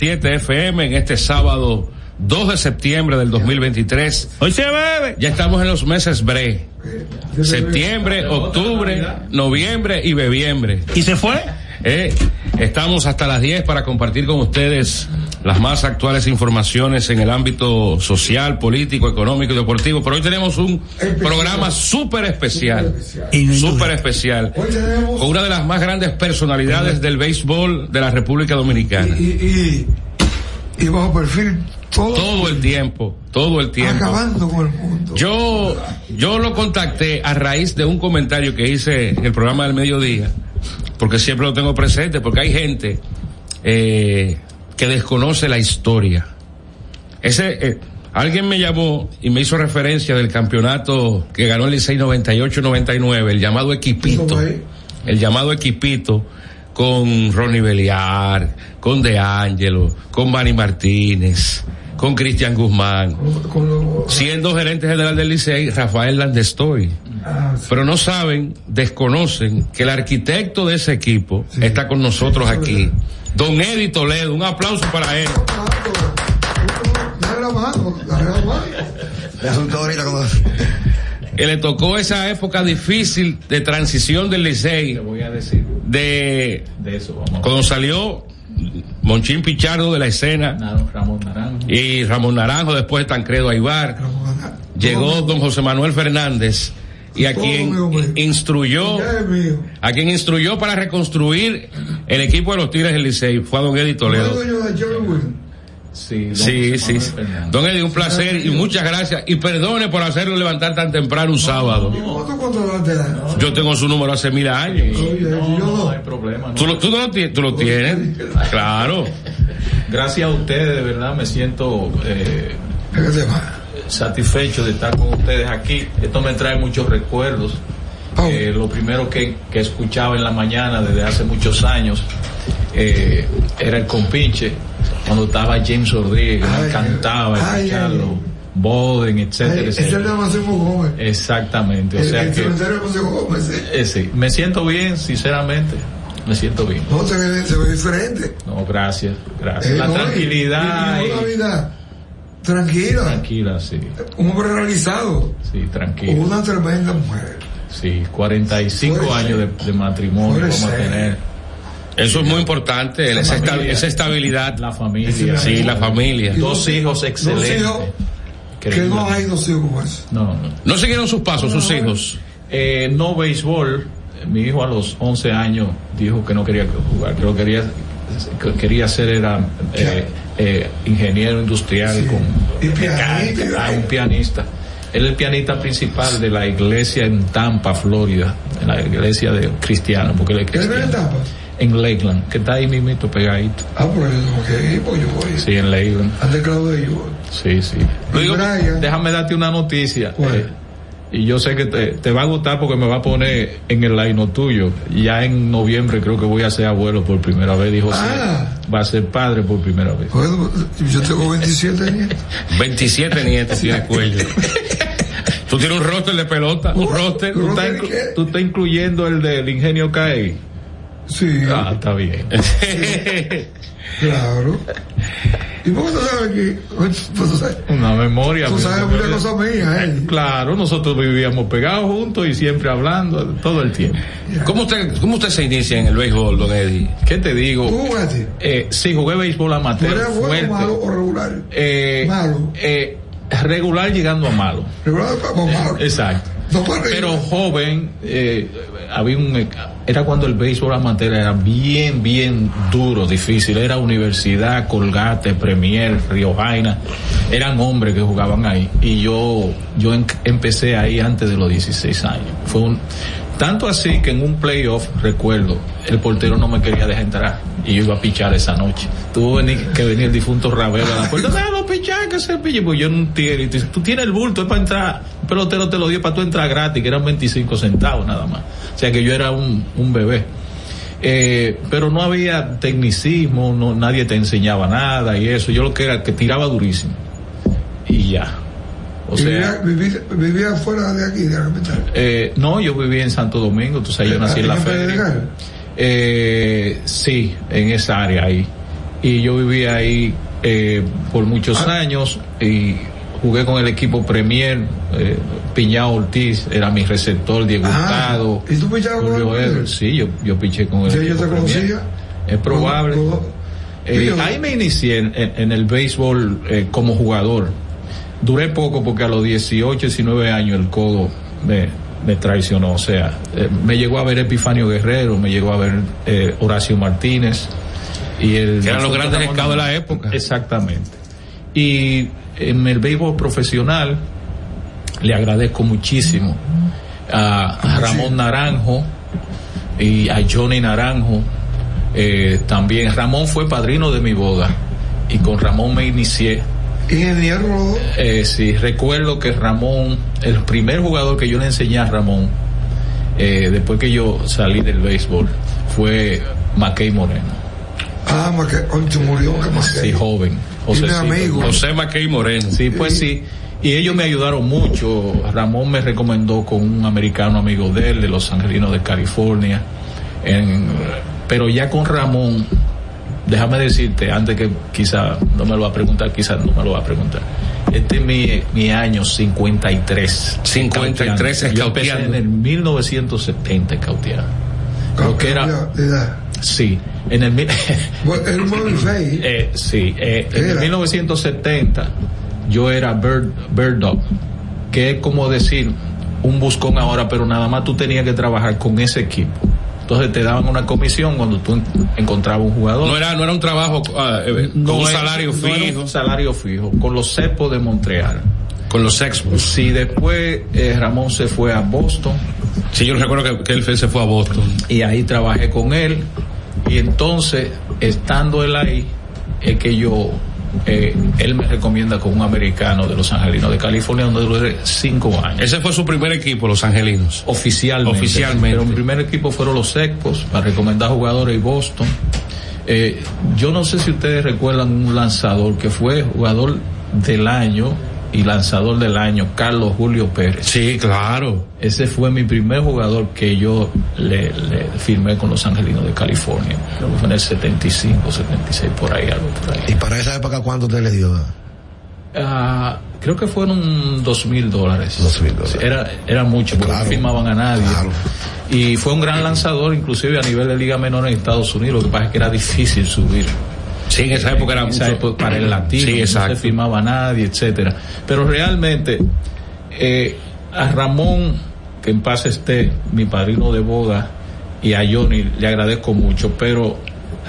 7 FM en este sábado 2 de septiembre del 2023. Hoy se bebe. Ya estamos en los meses bre. Septiembre, octubre, noviembre y bebiembre. ¿Y se fue? Eh, estamos hasta las 10 para compartir con ustedes las más actuales informaciones en el ámbito social, político, económico y deportivo. Pero hoy tenemos un programa súper especial, súper especial, con una de las más grandes personalidades del béisbol de la República Dominicana. Y, y, y bajo perfil todo, todo el tiempo, todo el tiempo. Acabando con el mundo. Yo, yo lo contacté a raíz de un comentario que hice en el programa del mediodía, porque siempre lo tengo presente, porque hay gente eh, que desconoce la historia. Ese, eh, alguien me llamó y me hizo referencia del campeonato que ganó el Licey 98-99, el llamado equipito, el llamado equipito con Ronnie Beliar, con De Angelo, con Manny Martínez, con Cristian Guzmán, siendo gerente general del Licey, Rafael Landestoy. Ah. Pero no saben, desconocen que el arquitecto de ese equipo Sí. está con nosotros aquí. verdad. Don Eddie Toledo, un aplauso para él. Le tocó esa época difícil de transición del Licey, Te voy a decir de de eso, vamos. cuando salió Monchín Pichardo de la escena Con Ramón Naranjo. y Ramón Naranjo, después Tancredo Aybar, llegó don José Manuel Fernández y a quien instruyó a quien instruyó para reconstruir el equipo de los Tigres del Licey fue a don Eddie ¿No es Toledo. Sí, don Sí, sí. Don Eddie, un placer y muchas gracias. Y perdone por hacerlo levantar tan temprano un sábado. ¿Cómo tú controlaste la- Yo tengo su número hace mil años. No, hay problema. no. ¿Tú lo, tú no lo tienes? ¿Tú lo tienes? Claro. Gracias a ustedes, de verdad, me siento eh. Satisfecho de estar con ustedes aquí. Esto me trae muchos recuerdos. Eh, lo primero que, que escuchaba en la mañana desde hace muchos años eh, era el compinche, cuando estaba James Rodríguez, me Ay, encantaba ay, escucharlo, ay. Boden, etcétera, etcétera. Exactamente, o sea el que Gómez. eh. me siento bien, sinceramente, me siento bien. No, se ve, se ve diferente. No, gracias, gracias. Eh, La no, tranquilidad, y- y una y- vida tranquila. tranquila, sí, Un hombre realizado. sí, tranquilo. Una tremenda mujer. Sí, 45 Puede años de, de matrimonio Puede vamos a ser. tener. Eso es muy importante, La esa, esta- esa estabilidad. La familia. Sí, la familia. Dos hijos excelentes. Dos hijos, que no hay dos hijos como eso. No, no. ¿No siguieron sus pasos, sus hijos? Eh, no béisbol. Mi hijo a los 11 años dijo que no quería jugar, que lo quería, que quería ser era eh, eh, ingeniero industrial Sí. con Y pianista, ah, un pianista. Él es el pianista principal de la iglesia en Tampa, Florida, en la iglesia de cristiano, porque él es ¿Él vive en cristiano. Tampa? En Lakeland, que está ahí mismito pegadito. Ah, que ir, pues yo voy. Sí, en Lakeland. Ante Claudio de. Sí, sí. Déjame darte una noticia. ¿Cuál? eh, y yo sé que te, te va a gustar porque me va a poner en el line tuyo. Ya en noviembre creo que voy a ser abuelo por primera vez, dijo Ah. Va a ser padre por primera vez. bueno, yo tengo 27 nietos. 27 nietos tiene cuello. Tú tienes un roster de pelota, un roster. ¿Tú estás, ¿Roster inclu- qué? tú estás incluyendo el del ingenio CAE? Sí, Ah, está bien. claro. ¿Y por qué tú sabes que? Pues tú sabes, Una memoria. tú sabes muchas cosas mías, ¿eh? Claro, nosotros vivíamos pegados juntos y siempre hablando todo el tiempo. ¿Cómo usted, ¿Cómo usted se inicia en el béisbol, don Eddie? ¿Qué te digo? ¿Tú jugaste? Eh, sí, jugué béisbol ¿Tú amateur. eres bueno, fuerte. malo o regular? Eh, Malo. eh, regular llegando a malo. Regular o malo. Exacto. No. Pero joven, eh, había un, era cuando el béisbol amateur era bien, bien duro, difícil. Era Universidad, Colgate, Premier, Río Jaina. Eran hombres que jugaban ahí. Y yo, yo empecé ahí antes de los 16 años. Fue un, tanto así que en un playoff, recuerdo, el portero no me quería dejar entrar. Y yo iba a pichar esa noche. Tuvo que venir el difunto Ravelo a la puerta. No, no, pichar, que se pille. Pues yo no dices, tú tienes el bulto, es para entrar. Un pelotero te lo dio para tú entrar gratis, que eran 25 centavos nada más. O sea que yo era un, un bebé. Eh, pero no había tecnicismo, no, nadie te enseñaba nada y eso. Yo lo que era que tiraba durísimo. Y ya. O sea, vivía, vivía, vivía fuera de aquí, de la capital. eh, no, yo vivía en Santo Domingo, tú sabes, yo nací en la ¿En feria. Pedregal? Eh, sí, en esa área ahí. y yo viví ahí eh, por muchos Ah. años y jugué con el equipo Premier, eh, Piñao Ortiz era mi receptor, Diego Ah, Hurtado, ¿y tú pichabas con? Evers. Sí, yo, yo piché con el Sí, yo te conocía. Es probable. Eh, ahí me inicié en, en- en el béisbol eh, como jugador. Duré poco porque a los 18, 19 años el codo me, me traicionó. O sea, eh, me llegó a ver Epifanio Guerrero, me llegó a ver eh, Horacio Martínez. Y el, Que eran los grandes scouts de la época. Exactamente. Y en el béisbol profesional le agradezco muchísimo a, a Ramón Naranjo y a Johnny Naranjo. Eh, también Ramón fue padrino de mi boda y con Ramón me inicié. Ingeniero. Eh, sí, recuerdo que Ramón, el primer jugador que yo le enseñé a Ramón, eh, después que yo salí del béisbol, fue Mackey Moreno. Ah, concho murió, que más Sí, joven. Tiene Josecito. amigos. José Mackey Moreno. Sí, pues sí. Y ellos me ayudaron mucho. Ramón me recomendó con un americano amigo de él, de Los Angelinos de California. En- pero ya con Ramón, déjame decirte, antes que quizá no me lo va a preguntar, quizá no me lo va a preguntar. Este es mi, mi año 53. 53 Yo empecé en el 1970 escautear. Lo que era, sí, en el, eh, sí, eh, en el Era. 1970 yo era bird, bird dog, que es como decir un buscón ahora, pero nada más tú tenías que trabajar con ese equipo. Entonces te daban una comisión cuando tú en- encontrabas un jugador. No era, no era un trabajo ah, eh, con un salario no era fijo, un salario fijo, con los cepos de Montreal. con los Expos. Si después eh, Ramón se fue a Boston, Sí, yo recuerdo que, que él se fue a Boston. y ahí trabajé con él y entonces estando él ahí es que yo eh, él me recomienda con un americano de los angelinos de California donde duré cinco años Ese fue su primer equipo, los Angelinos. oficialmente Oficialmente. pero mi primer equipo fueron los Expos para recomendar jugadores y Boston Eh, yo no sé si ustedes recuerdan un lanzador que fue jugador del año y lanzador del año Carlos Julio Pérez Sí, claro. ese fue mi primer jugador que yo le, le firmé con los Angelinos de California. Creo que fue en el 75, 76, por ahí, algo por ahí. Y para esa época, ¿cuánto te le dio? Ah, creo que fueron dos mil dólares. 2,000 dólares. Sí, Era, era mucho, porque Claro. no firmaban a nadie. Claro. Y fue un gran lanzador, inclusive a nivel de Liga Menor en Estados Unidos. Lo que pasa es que era difícil subir. Sí, en esa época era mucho- época para el latino, Sí, no se firmaba a nadie, etcétera. Pero realmente, eh, a Ramón, que en paz esté, mi padrino de boda, y a Johnny le agradezco mucho, pero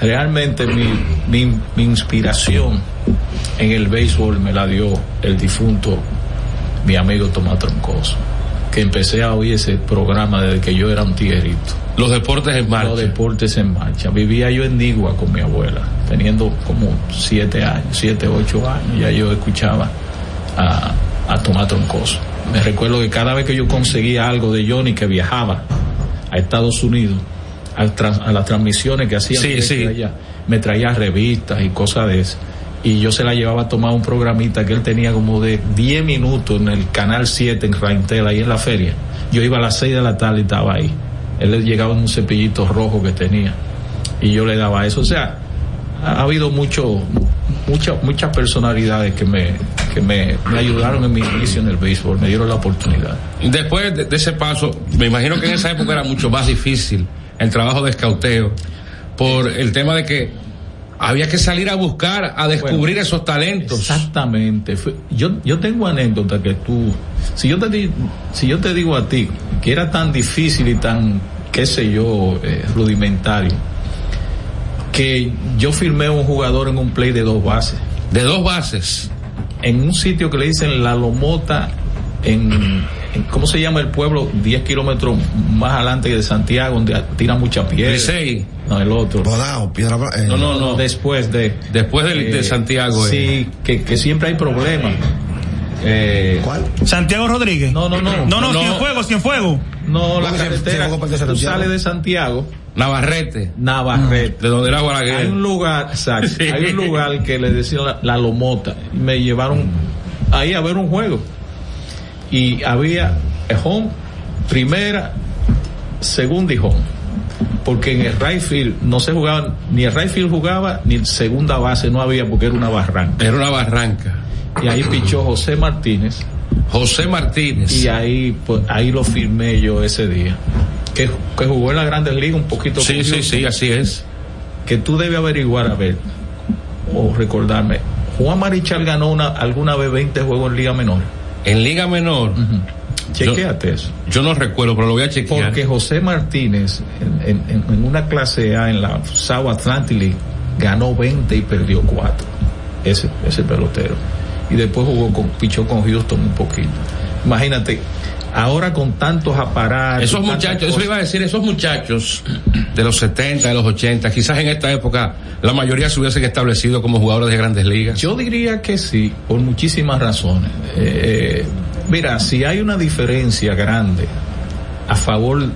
realmente mi, mi, mi inspiración en el béisbol me la dio el difunto, mi amigo Tomás Troncoso, que empecé a oír ese programa desde que yo era un tiguerito. Los deportes en marcha. Los deportes en marcha. Vivía yo en Nigua con mi abuela, teniendo como siete años, siete, ocho años. Ya yo escuchaba a, a Tomás Troncoso. Me recuerdo que cada vez que yo conseguía algo de Johnny que viajaba a Estados Unidos, a, a las transmisiones que hacía Sí, sí. allá, me traía revistas y cosas de eso. Y yo se la llevaba a tomar un programita que él tenía como de 10 minutos en el canal 7 en Raintel, ahí en la feria. Yo iba a las 6 de la tarde y estaba ahí. Él le llegaba un cepillito rojo que tenía y yo le daba eso. O sea, ha, ha habido mucho, mucha, muchas personalidades que me, que me, me ayudaron en mi inicio en el béisbol, me dieron la oportunidad. Después de, de ese paso, me imagino que en esa época era mucho más difícil el trabajo de escauteo por el tema de que había que salir a buscar, a descubrir Bueno, esos talentos. Exactamente. Yo, yo tengo anécdota que tú, si yo te si yo te digo a ti que era tan difícil y tan, qué sé yo, eh, rudimentario, que yo firmé un jugador en un play de dos bases, De dos bases. en un sitio que le dicen La Lomota, en, en- ¿cómo se llama el pueblo? 10 kilómetros más adelante de Santiago, donde tira mucha piedra. Licey. No, el otro. Bodao, Piedra eh, No, no, no. Después de... Después del- de Eh, Santiago. eh. Sí, que, que siempre hay problemas. Eh, ¿Cuál? Santiago Rodríguez. No, no, no. No, no, No. Cienfuegos, Cienfuegos. no, la ¿Cómo se- carretera, tú sales de Santiago, Navarrete. Navarrete. De donde era Hay Guaraguer. un lugar, exacto, Sí. hay un lugar que le decían la, la Lomota. Y me llevaron ahí a ver un juego. Y había eh, home, primera, segunda y home. porque en el right field no se jugaba, ni el right field jugaba, ni el segunda base no había porque era una barranca. Era una barranca. Y ahí pichó José Martínez. José Martínez. Y ahí, pues, ahí lo firmé yo ese día. Que, que jugó en la Grandes Ligas un poquito. Sí, sí, sí, así es. Que tú debes averiguar, a ver, o recordarme. Juan Marichal ganó una, alguna vez 20 juegos en Liga Menor. En Liga Menor. Uh -huh. Chequéate eso. Yo no recuerdo, pero lo voy a chequear. Porque José Martínez, en, en, en una clase A en la South Atlantic League, ganó 20 y perdió 4. Ese, ese pelotero. Y después jugó con, pichó con Houston un poquito. Imagínate, ahora con tantos aparatos. Esos muchachos, eso iba a decir, esos muchachos de los 70, de los 80, quizás en esta época la mayoría se hubiesen establecido como jugadores de grandes ligas. Yo diría que sí, por muchísimas razones. Eh, mira, si hay una diferencia grande a favor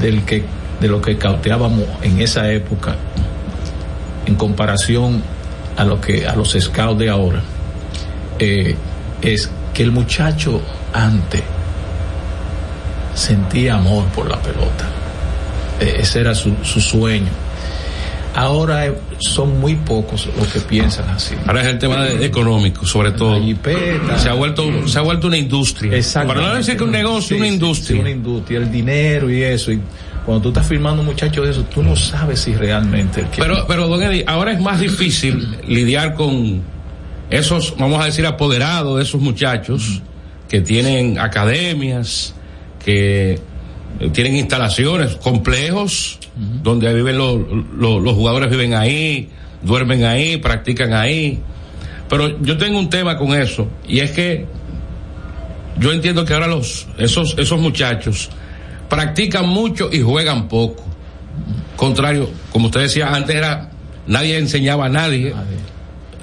del que de lo que cauteábamos en esa época en comparación a lo que a los scouts de ahora eh, es que el muchacho antes sentía amor por la pelota eh, ese era su, su sueño ahora son muy pocos los que piensan así. Ahora es el tema de, económico, sobre todo. Jipeta, se ha vuelto, se ha vuelto una industria. Exacto. Para no decir que un negocio, sí, una industria. Sí, una industria, el dinero y eso. Y cuando tú estás firmando un muchacho de eso, tú no sabes si realmente. Pero, pero don Eddie, ahora es más difícil lidiar con esos, vamos a decir, apoderados de esos muchachos que tienen academias, que tienen instalaciones, complejos, uh -huh. donde viven los, los, los, jugadores viven ahí, duermen ahí, practican ahí. Pero yo tengo un tema con eso, y es que yo entiendo que ahora los, esos, esos muchachos practican mucho y juegan poco. Contrario, como usted decía, antes era, nadie enseñaba a nadie.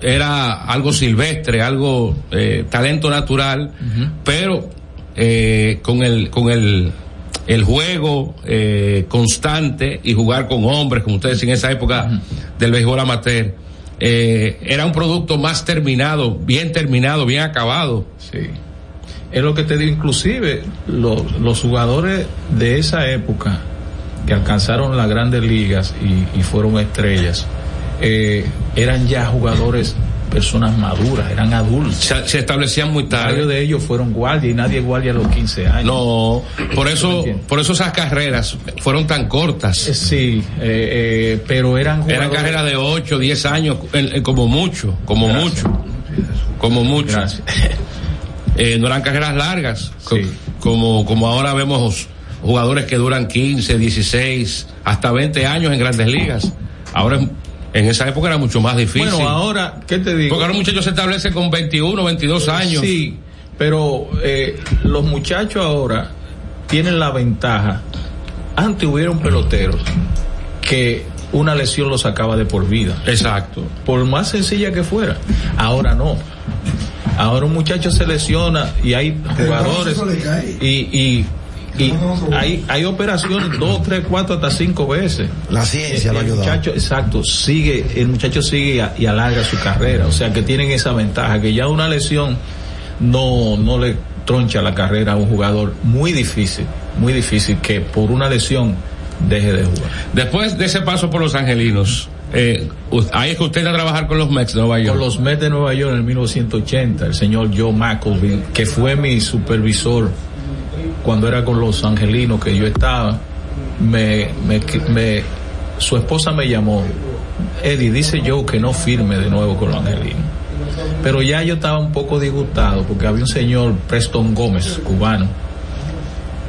Era algo silvestre, algo eh, talento natural, uh -huh. pero eh, con el, con el, el juego eh, constante y jugar con hombres, como ustedes en esa época uh -huh. del béisbol amateur, eh, era un producto más terminado, bien terminado, bien acabado. Sí. Es lo que te digo, inclusive los, los jugadores de esa época que alcanzaron las grandes ligas y, y fueron estrellas, eh, eran ya jugadores personas maduras, eran adultos. Se, se establecían muy tarde. Varios de ellos fueron guardia y nadie guardia a los 15 años. No, por eso, por eso esas carreras fueron tan cortas. Eh, sí, eh, eh, pero eran. Eran carreras de 8, 10 años, como mucho, como Gracias. mucho, como mucho. Eh, no eran carreras largas, sí. como, como ahora vemos jugadores que duran 15, 16, hasta 20 años en grandes ligas. Ahora en esa época era mucho más difícil. Bueno, ahora, ¿qué te digo? Porque ahora un muchacho se establece con 21, 22 años. Sí, pero eh, los muchachos ahora tienen la ventaja. Antes hubieron peloteros que una lesión los sacaba de por vida. Exacto. Por más sencilla que fuera. Ahora no. Ahora un muchacho se lesiona y hay jugadores y, y y hay, hay operaciones dos, tres, cuatro, hasta cinco veces. La ciencia lo ayuda. muchacho, exacto, sigue, el muchacho sigue y alarga su carrera. O sea que tienen esa ventaja, que ya una lesión no, no le troncha la carrera a un jugador muy difícil, muy difícil que por una lesión deje de jugar. Después de ese paso por los angelinos, eh, ahí es que usted va a trabajar con los Mets de Nueva York. Con los Mets de Nueva York en el 1980, el señor Joe McElveen, que fue mi supervisor cuando era con los angelinos que yo estaba, me, me, me, su esposa me llamó, Eddie, dice yo que no firme de nuevo con los angelinos. Pero ya yo estaba un poco disgustado porque había un señor, Preston Gómez, cubano,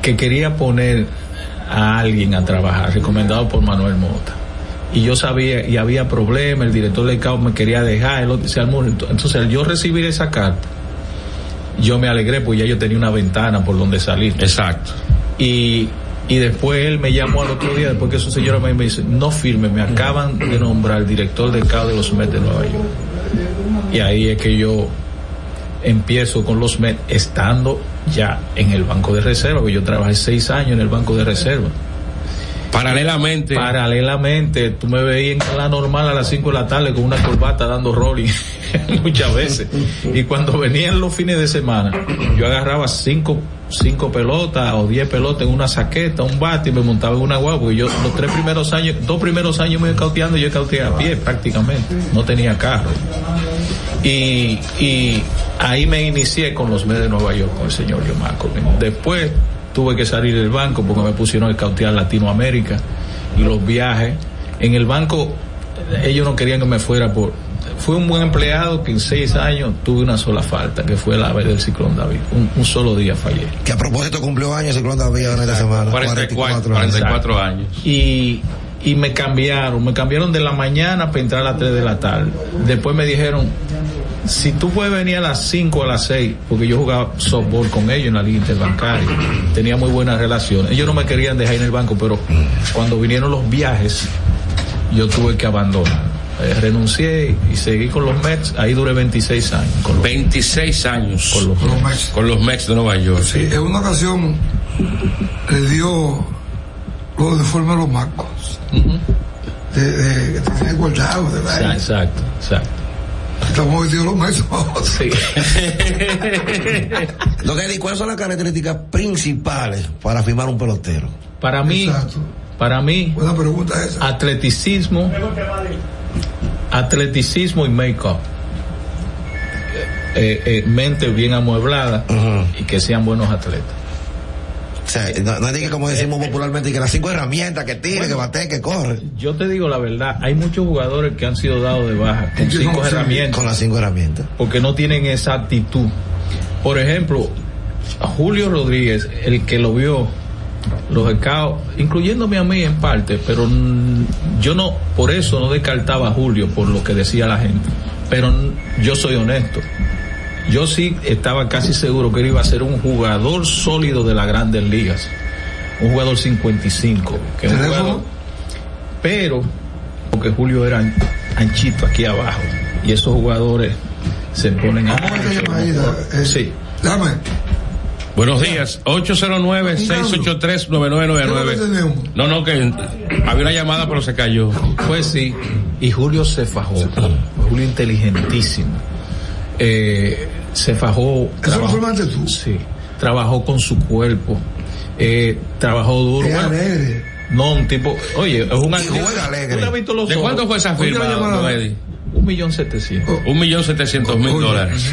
que quería poner a alguien a trabajar, recomendado por Manuel Mota. Y yo sabía, y había problemas, el director del CAO me quería dejar, el, se armó, entonces al yo recibir esa carta, yo me alegré porque ya yo tenía una ventana por donde salir. Exacto. Y, y después él me llamó al otro día, después que su señora me dice, no firme, me acaban de nombrar director del CAO de los Mets de Nueva York. Y ahí es que yo empiezo con los Mets estando ya en el banco de reserva, porque yo trabajé seis años en el banco de reserva. Paralelamente. Paralelamente, tú me veías en la normal a las 5 de la tarde con una corbata dando rolling muchas veces. Y cuando venían los fines de semana, yo agarraba cinco, cinco pelotas o diez pelotas en una saqueta, un bate y me montaba en una guagua. Porque yo los tres primeros años, dos primeros años me iba cauteando y yo cauteé a pie prácticamente. No tenía carro. Y, y ahí me inicié con los medios de Nueva York con el señor Malcolm. Después tuve que salir del banco porque me pusieron a cautear Latinoamérica y los viajes. En el banco ellos no querían que me fuera por... Fui un buen empleado que en seis años tuve una sola falta, que fue la vez del ciclón David. Un, un solo día fallé. Que a propósito cumplió años el ciclón David en esta semana. 44, 44 años. Y, y me cambiaron, me cambiaron de la mañana para entrar a las 3 de la tarde. Después me dijeron, si tú puedes venir a las 5 o a las 6, porque yo jugaba softball con ellos en la liga interbancaria, tenía muy buenas relaciones. Ellos no me querían dejar en el banco, pero cuando vinieron los viajes, yo tuve que abandonar. Eh, renuncié y seguí con los Mets, ahí duré 26 años. Con los, 26 años con los Con los Mets. Con los Mets de Nueva York. Sí, en una ocasión le dio los uniformes a los Marcos. De, de, que tenía guardado, de verdad. Exacto, exacto. Estamos vestidos los. Sí. Lo que di, ¿cuáles son las características principales para firmar un pelotero? Para mí, Exacto. para mí, Buena pregunta esa. atleticismo, atleticismo y make-up. Eh, eh, mente bien amueblada y que sean buenos atletas. O sea, no, no es que como decimos popularmente, que las cinco herramientas que tire, que bate, que corre. Yo te digo la verdad, hay muchos jugadores que han sido dados de baja con cinco herramientas Con las cinco herramientas. porque no tienen esa actitud. Por ejemplo, a Julio Rodríguez, el que lo vio, los scouts, incluyéndome a mí en parte, pero yo no, por eso no descartaba a Julio por lo que decía la gente. Pero yo soy honesto. Yo sí estaba casi seguro que él iba a ser un jugador sólido de las grandes ligas. Un jugador 55. Que un ¿Teléfono? jugador, pero porque Julio era an- anchito aquí abajo y esos jugadores se ponen a. Eh, sí Dame. Buenos días, 809-683-9999. ¿Qué es lo que tenemos? No, no, que había una llamada pero se cayó. pues sí y Julio se fajó Julio inteligentísimo eh, se fajó Eso lo trabajó, formaste tú. sí trabajó con su cuerpo eh, trabajó duro Bueno, alegre. no un tipo oye es un alegre. ¿Tú le has visto los ¿De cuánto fue esa ¿Cuánto firma, un millón setecientos Un millón setecientos mil dólares.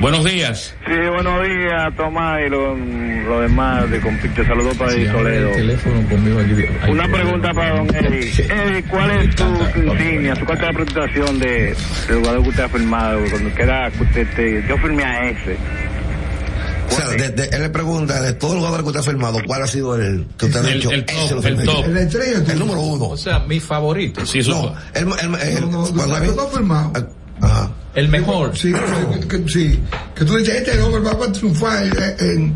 Buenos días. Sí, buenos días, Tomás y los lo demás de compite. Saludos para Sí, el Toledo. el teléfono conmigo aquí. Ay, Una pregunta para don Eddie. Eddie, ¿cuál es tu insignia, su carta de presentación de, del jugador que usted ha firmado? Cuando queda, que usted te- yo firmé a ese. O sea, de- de- él le pregunta de todos los jugadores que usted ha firmado, ¿cuál ha sido el que usted ha El- dicho? el "Ese top, el firmé top. yo"? La estrella tú. El número uno. O sea, mi favorito. Sí, eso No, el, el, el- No, no, cuando no, hay- no está firmado. Ajá. El mejor. Sí, que, que- sí. Que tú dices, este hombre va a triunfar en.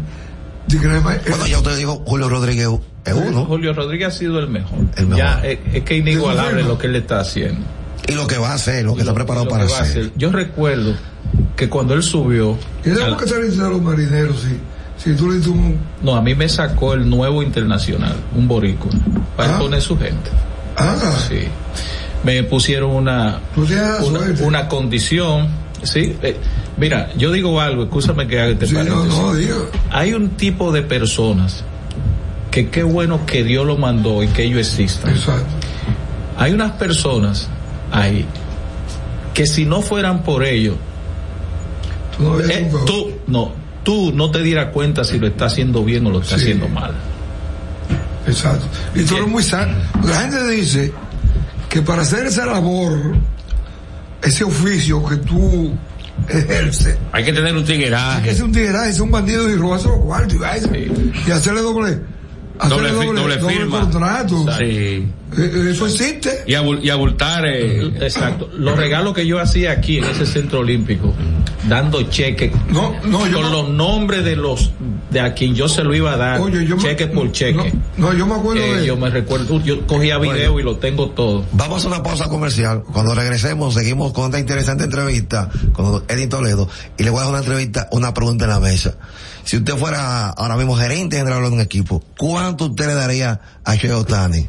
Bueno, ya usted dijo Julio Rodríguez es uno. Julio Rodríguez ha sido el mejor. El mejor. Ya, es, es que inigualable Eso lo que él está haciendo. Y lo que va a hacer, lo que está preparado lo para a hacer. hacer. Yo recuerdo que cuando él subió, Y a tenemos que salir de los marineros, sí. Si tú le dices un. no, a mí me sacó el nuevo internacional, un borico, para Ah. poner su gente. Ah, Sí. Me pusieron una, una, condición, sí. Eh, mira, yo digo algo, escúchame que haga este Sí, no. Hay un tipo de personas que qué bueno que Dios lo mandó y que ellos existan. Exacto. Hay unas personas ahí que si no fueran por ellos, Tú no eh, tú no, tú no te dieras cuenta si lo está haciendo bien o lo está Sí. haciendo mal. Exacto. Y tú eres muy sano. La gente dice que para hacer esa labor, ese oficio que tú ejerces, Hay que tener un que tigueraje. es un tigreaje, es un bandido y robarse los cuartos y vaina. Y hacerle doble, hacerle Doble doble, doble doble firma. contrato. Sí. Eh, Eso existe. Y, abul- y abultar. eh, Exacto. Los regalos que yo hacía aquí en ese centro olímpico, dando cheques No, no, con no- los nombres de los de a quien yo se lo iba a dar, Oye, yo me- cheque por cheque. No, yo me acuerdo Eh, de yo me recuerdo, yo cogía video y lo tengo todo. Vamos a una pausa comercial. Cuando regresemos, seguimos con esta interesante entrevista con Eddie Toledo. Y le voy a dar una entrevista, una pregunta en la mesa. Si usted fuera ahora mismo gerente general de un equipo, ¿cuánto usted le daría a Shohei Otani?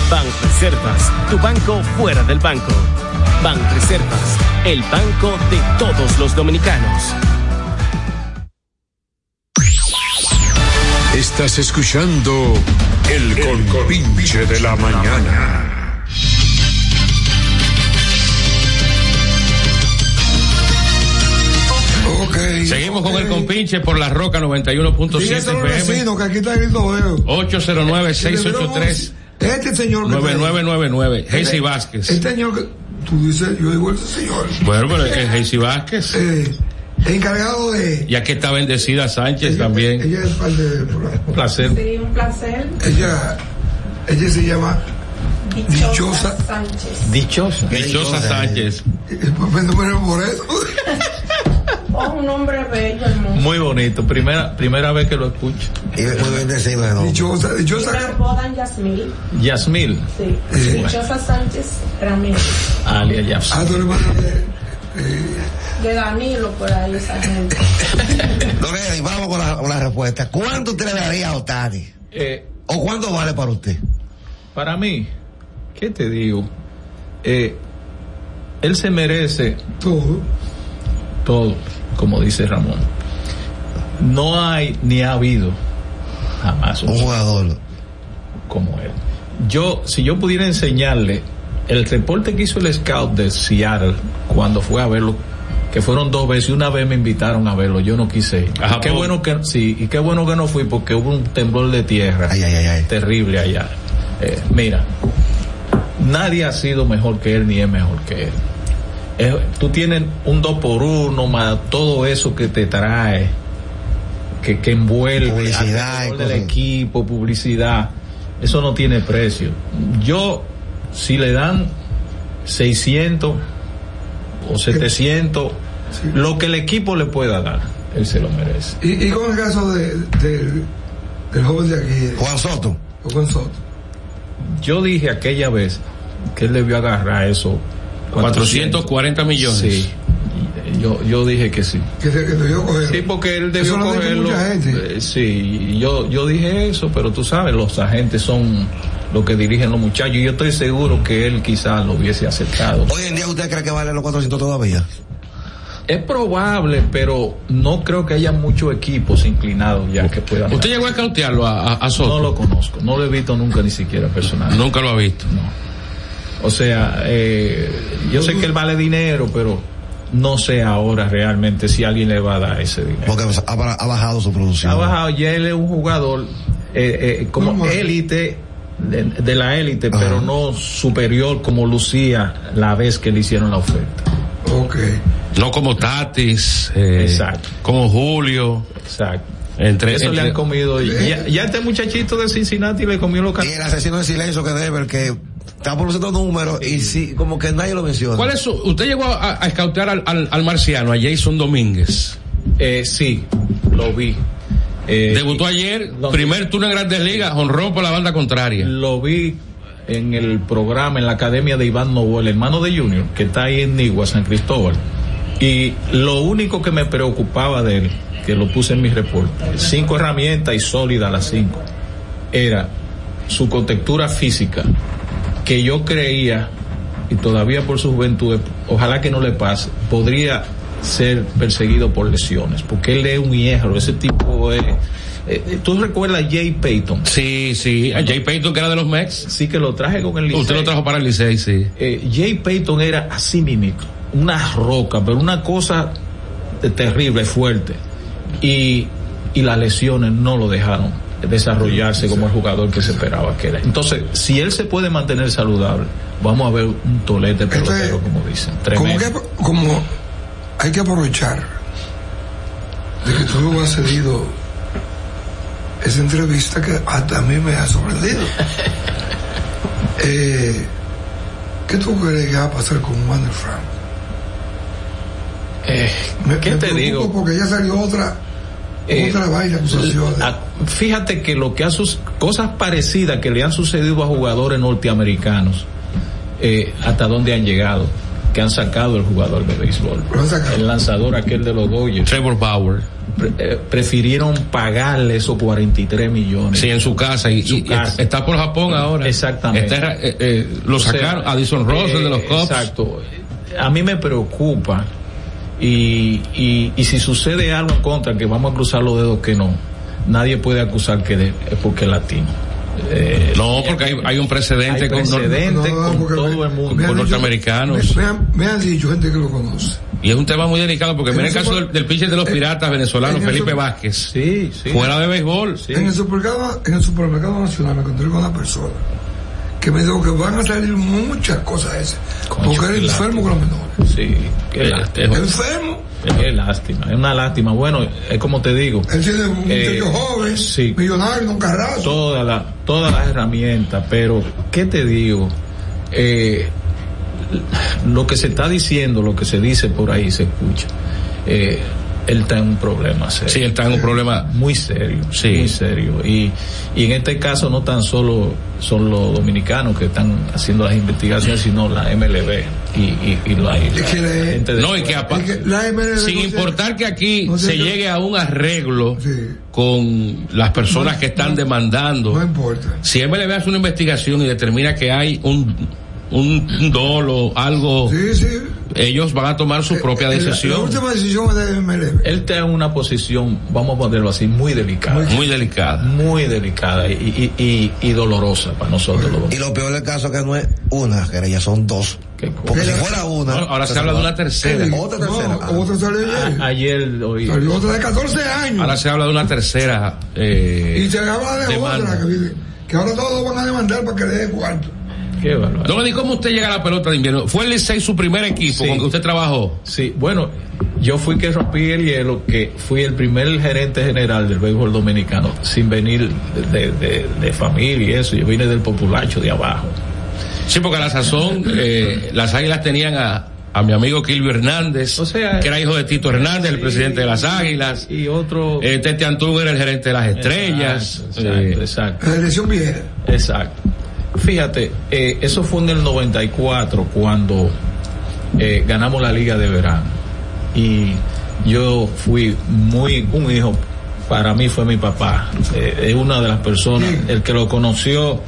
Ban Reservas, tu banco fuera del banco. Ban Reservas, el banco de todos los dominicanos. Estás escuchando el, el de la mañana. Okay. Seguimos con el compinche por la Roca 91.7 FM. 809-683. Este señor que está ahí. Heisy Vázquez. Este señor que tú dices, yo digo ese señor. Bueno, pero es Heisy Vázquez. Eh, encargado de. Y aquí está bendecida Sánchez también. Ella es parte del programa. Un placer. Sí, un placer. Ella, ella se llama Dichosa. Sánchez. Dichosa. Dichosa Sánchez. Me nombré por eso. Un hombre bello, hermoso. Muy bonito. Primera, primera vez que lo escucho. Y muy bendecido de nuevo. Dichosa, Yasmil. Yasmil. Sí. Dichosa Sánchez Ramírez. Alia Yasmil. Ah, hermana de. De Danilo por ahí, esa gente. Lorena, y vamos con la, con la respuesta. ¿Cuánto usted le daría a Otani? Eh, ¿O cuánto vale para usted? para mí, ¿qué te digo? Eh, él se merece Todo. Todo, como dice Ramón. No hay ni ha habido jamás Un jugador. como él. Yo, si yo pudiera enseñarle el reporte que hizo el scout de Seattle cuando fue a verlo, que fueron dos veces y una vez me invitaron a verlo, yo no quise. ir. A Japón. Qué bueno que sí, y qué bueno que no fui porque hubo un temblor de tierra Ay, ay, ay, ay. terrible allá. Eh, mira, nadie ha sido mejor que él ni es mejor que él. Eh, tú tienes un dos por uno más todo eso que te trae, que, que envuelve Publicidad del equipo, publicidad, eso no tiene precio. Yo, si le dan 600 o 700, lo que el equipo le pueda dar, él se lo merece. Y, y con el caso de, del- del joven de aquí, de Juan Soto. Juan Soto. Yo dije aquella vez que él debió agarrar eso. 440 millones. Sí. yo, yo dije que sí. Que, se- que debió coger. Sí, porque él debió Eso cogerlo. mucha gente. Eh, sí, yo, yo dije eso, pero tú sabes, los agentes son los que dirigen los muchachos. y Yo estoy seguro que él quizás lo hubiese aceptado. Hoy en día usted cree que vale los 400 todavía. Es probable, pero no creo que haya muchos equipos inclinados ya que puedan. ¿Usted llegó a cautearlo a, a- a Soto? No lo conozco, no lo he visto nunca ni siquiera personal. Nunca lo ha visto. O sea, eh, yo sé que él vale dinero, pero no sé ahora realmente si alguien le va a dar ese dinero. Porque ha, ba- ha bajado su producción. Ha bajado, ya él es un jugador eh, eh, como élite, de, de la élite, pero no superior como lucía la vez que le hicieron la oferta. Ok. No como Tatis, eh, Exacto. como Julio. Exacto. Entre, Eso le entre- han comido. Ya, ya este muchachito de Cincinnati le comió los Y el asesino de silencio que debe, que está por los otros números y sí, como que nadie lo menciona. ¿Cuál es su, usted llegó a, a escautear al, al, al marciano, a Jason Domínguez? Eh, sí, lo vi. Eh, Debutó ayer, primer turno en Grandes Ligas, honró por la banda contraria. Lo vi en el programa, en la academia de Iván Novo, el hermano de Junior, que está ahí en Nigua, San Cristóbal. Y lo único que me preocupaba de él, que lo puse en mi reporte, cinco herramientas y sólida las cinco, era su contextura física, que yo creía, y todavía por su juventud, ojalá que no le pase, podría ser perseguido por lesiones, porque él es un hierro, ese tipo es... eh, ¿Tú recuerdas a Jay Payton? Sí, sí, a Jay Payton que era de los Mex. Sí, que lo traje con el Licey. Usted lo trajo para el Licey, sí. Eh, Jay Payton era así mismito, una roca, pero una cosa terrible, fuerte. Y, y las lesiones no lo dejaron desarrollarse como el jugador que se esperaba que era. Entonces, si él se puede mantener saludable, vamos a ver un tolete pelotero, como dicen. Como, Tremendo. que, como hay que aprovechar de que tú has cedido esa entrevista que hasta a mí me ha sorprendido. eh, ¿Qué tú crees que va a pasar con Wander Frank? Eh, Me- ¿Qué me te digo? Porque ya salió otra, Eh, otra vaina, acusaciones. Ah, Fíjate que lo que ha sus cosas parecidas que le han sucedido a jugadores norteamericanos, eh, hasta dónde han llegado, que han sacado el jugador de béisbol. El lanzador aquel de los Dodgers. Trevor Bauer. Pre- eh, prefirieron pagarle esos 43 millones. Sí, en su casa. Y, y- y está por Japón ahora. Exactamente. Está, eh, eh, lo O sea, sacaron. Addison Russell de los eh, Cubs. Exacto. A mí me preocupa y, y, y si sucede algo en contra, que vamos a cruzar los dedos que no, nadie puede acusar que de- es porque es latino. Eh, No, porque hay, hay un precedente, hay con, No, con todo me- el mundo. con dicho- norteamericanos. Me, me han, me han dicho gente que lo conoce. Y es un tema muy delicado porque En mira el caso del, del pitcher de los piratas venezolanos, Felipe Vázquez. Sí, sí. Fuera de béisbol. En, el supermercado, en el supermercado nacional me encontré con una persona que me dijo que van a salir muchas cosas esas. porque era enfermo con los menores. Sí, qué lástima. Enfermo. Qué lástima, es una lástima. Bueno, es como te digo. Él tiene un eh, muchacho joven, sí. millonario, un carrazo. toda la, todas las herramientas, pero ¿qué te digo? Eh, lo que se está diciendo, lo que se dice por ahí se escucha. Eh, él está en un problema serio. Sí, él está en un problema muy serio, Sí. muy serio. Y, y en este caso no tan solo son los dominicanos que están haciendo las investigaciones, sino la MLB y, y, y la, y la gente de No, y que que la MLB sin no importar que aquí no se- se llegue a un arreglo Sí. con las personas que están demandando, No importa. si MLB hace una investigación y determina que hay un, un, un dolo, algo, Sí, sí. Ellos van a tomar su propia Eh, La- La, decisión. última decisión es de MLB. Él está en una posición, vamos a ponerlo así, muy delicada. Muy delicada. Muy delicada y, y, y, y dolorosa para nosotros los Y lo peor del caso es que no es una querella, son dos. Porque si fuera una. Ahora- ahora se habla de una tercera. Otra tercera. No, otra salió ayer. A- ayer hoy, Salió otra de 14 años. Ahora se habla de una tercera. eh, y se habla de demanda. otra que, que ahora todos van a demandar para que le dé cuarto. Qué. Don Eddie, ¿cómo usted llega a la pelota de invierno? ¿Fue el Licey su primer equipo Sí. con que usted trabajó? Sí, bueno, yo fui que rompí el hielo, que fui el primer gerente general del béisbol dominicano, sin venir de, de, de familia y eso. Yo vine del populacho de abajo. Sí, porque a la sazón eh, las águilas tenían a, a mi amigo Kilvio Hernández, O sea, que era hijo de Tito Hernández, el presidente de las águilas. Y otro. Eh, Tete Antún era el gerente de las estrellas. Exacto, Eh, exacto, exacto. La dirección vieja. Exacto. Fíjate, eh, eso fue en el 94 cuando eh, ganamos la liga de verano. y yo fui muy un hijo para mí fue mi papá. Eh, es una de las personas el que lo conoció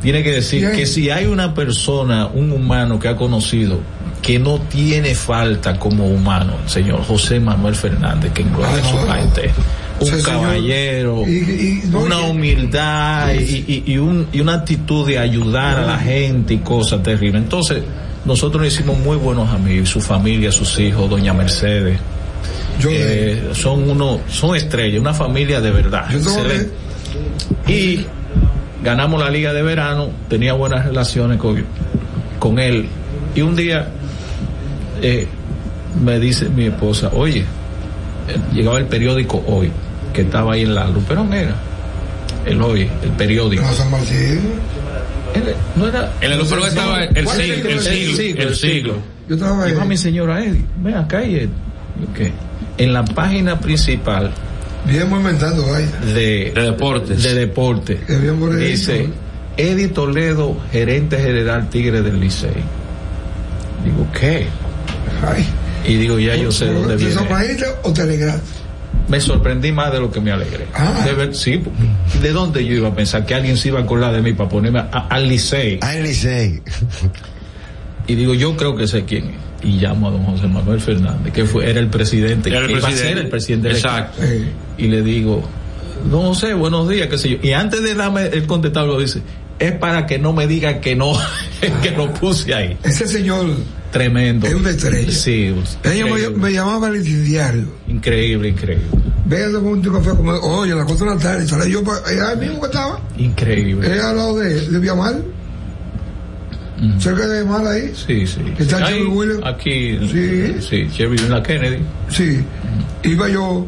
tiene que decir que si hay una persona un humano que ha conocido que no tiene falta como humano señor José Manuel Fernández que engloba en su gente un caballero Y- y- no, una humildad y, y- y un- y una actitud de ayudar a la gente y cosas terribles. Entonces, nosotros nos hicimos muy buenos amigos, su familia, sus hijos, doña Mercedes. Eh, son uno, son estrellas, una familia de verdad. Y ganamos la liga de verano, tenía buenas relaciones con, con él. Y un día eh, me dice mi esposa, oye, eh, llegaba el periódico hoy, que estaba ahí en la Luperón era, el hoy, el periódico. No, San Martín. Él- no era En el Luperón estaba el ¿Cuál siglo, el siglo, el siglo. Yo estaba ahí. Dijo a mi señora Eddie, ven acá y Eddie. ¿Qué? En la página principal Bien inventando, vaya. de, De deportes. de deporte Que bien bonito. dice Eddie Toledo, gerente general Tigre del Licey. Digo, ¿qué? Ay. Y digo, ya yo sé dónde ¿De viene. Martín o Telegram? Me sorprendí más de lo que me alegré. Ah. De ver- sí, ¿de dónde yo iba a pensar que alguien se iba a acordar de mí para ponerme a- al Licey? Al Licey. Y digo, yo creo que sé quién es. Y llamo a don José Manuel Fernández, que fue, era el presidente, Era el que iba a presidente. ser el presidente del Exacto. equipo. Y le digo, don José, buenos días, qué sé yo. Y antes de darme el contestado, dice, es para que no me digan que no, que lo puse ahí. Ese señor Tremendo. es una estrella. Sí, Ella me, increíble, me llamaba al diario. increíble, increble. Venga, tomar un café como, oye, a las 4 de la tarde, salí yo para allá mismo que estaba, Increíble. es al lado de, de Viamar, cerca de Viamar ahí. Sí, sí. ¿Está Jerry Williams? Aquí, Sí. sí, Jerry en la Kennedy. Sí, iba yo,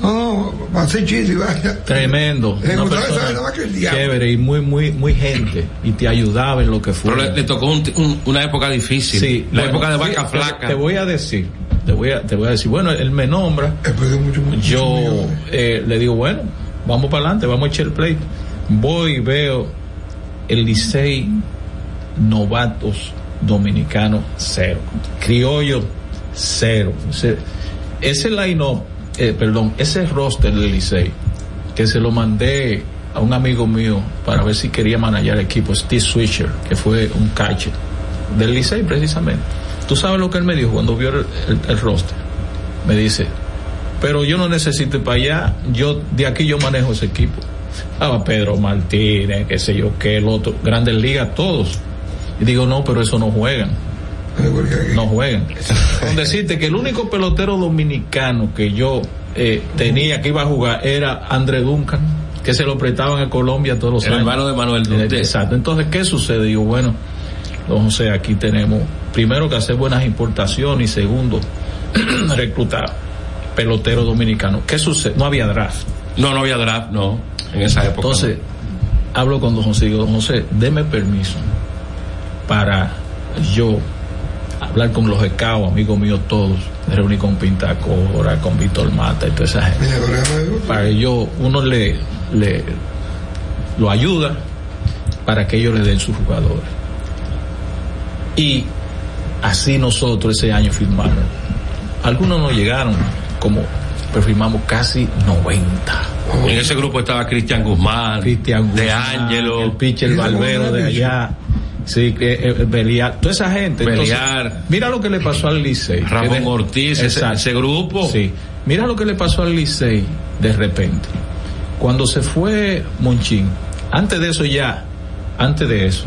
no, no, para hacer chiste y vaya. Tremendo. Una persona esa- nada más que el diablo. Chévere y muy, muy, muy gente. Y te ayudaba en lo que Pero fuera. le, le tocó un- un- una época difícil. Sí, la bueno, época de vaca te- flaca. Te voy a decir, te voy a, te voy a decir, bueno, él me nombra, mucho, mucho yo eh, le digo, bueno, vamos para adelante, vamos a echar el play. Voy y veo el Licey novatos dominicanos cero, criollo cero. Ese, ese line-up, eh, perdón, ese roster del Licey, que se lo mandé a un amigo mío para ver si quería manejar el equipo, Steve Swisher, que fue un catcher del Licey precisamente. ¿Tú sabes lo que él me dijo cuando vio el, el- roster? Me dice, pero yo no necesito ir para allá, yo de aquí yo manejo ese equipo. Estaba Pedro Martínez, qué sé yo, qué, el otro, Grandes Ligas, todos. Y digo, no, pero eso no juegan, no juegan. Con decirte que el único pelotero dominicano que yo eh, tenía que iba a jugar era André Duncan, que se lo prestaban a Colombia todos los El años. hermano de Manuel Dunte. Exacto. Entonces, ¿qué sucede? Digo, bueno, don José, aquí tenemos, primero que hacer buenas importaciones y segundo, reclutar pelotero dominicano. ¿Qué sucede? No había draft. No, no había draft, no. En esa época. Entonces, hablo con don José y digo, don José, deme permiso para yo hablar con los ECAO, amigos míos todos, me reuní con Pintacora, con Víctor Mata y toda esa gente. Para que yo, uno le, le lo ayuda para que ellos le den sus jugadores. Y así nosotros ese año firmamos. Algunos no llegaron, como pero firmamos casi 90. En ese grupo estaba Cristian Guzmán, Cristian De Ángelo, el pitcher Barbero de allá. Sí, que eh, Beliar, toda esa gente. Entonces, Beliar. mira lo que le pasó al Licey. Ramón de- Ortiz, ese, ese grupo. Sí. Mira lo que le pasó al Licey de repente. Cuando se fue Monchín, antes de eso ya, antes de eso,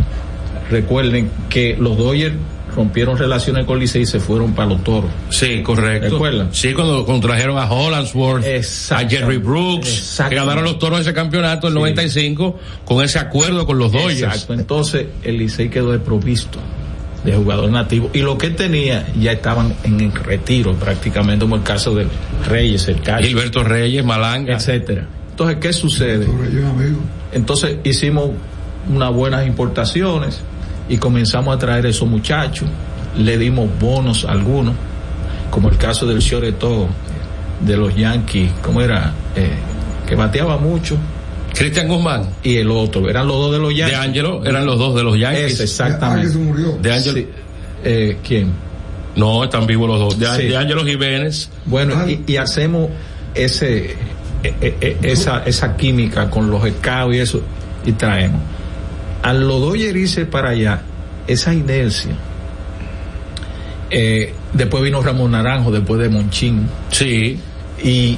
recuerden que los Dodgers rompieron relaciones con Licey y se fueron para los toros. Sí, correcto. ¿Recuerdan? Sí, cuando, cuando trajeron a Hollandsworth, a Jerry Brooks, que ganaron los toros ese campeonato en el 95 con ese acuerdo con los Dodgers. Exacto. Entonces el Licey quedó desprovisto de jugadores nativos y lo que tenía ya estaban en el retiro prácticamente como el caso de Reyes, el caso. Gilberto Reyes, Malanga. etcétera. Entonces, ¿qué sucede? Entonces hicimos unas buenas importaciones y comenzamos a traer a esos muchachos, le dimos bonos a algunos, como el caso del Choreto de los Yankees, ¿cómo era? Eh, que bateaba mucho. Cristian Guzmán. Y el otro, eran los dos de los Yankees. De Angelo, eran los dos de los Yankees. Ese, exactamente. murió. De Angelo. Sí. Eh, ¿Quién? No, están vivos los dos. De, Sí. de Ángelo Jiménez. Bueno, y, y hacemos ese e- e- e- esa, esa química con los escados y eso, y traemos. A los Dodgers irse para allá, esa inercia. Eh, después vino Ramón Naranjo, después de Monchín. Sí. Y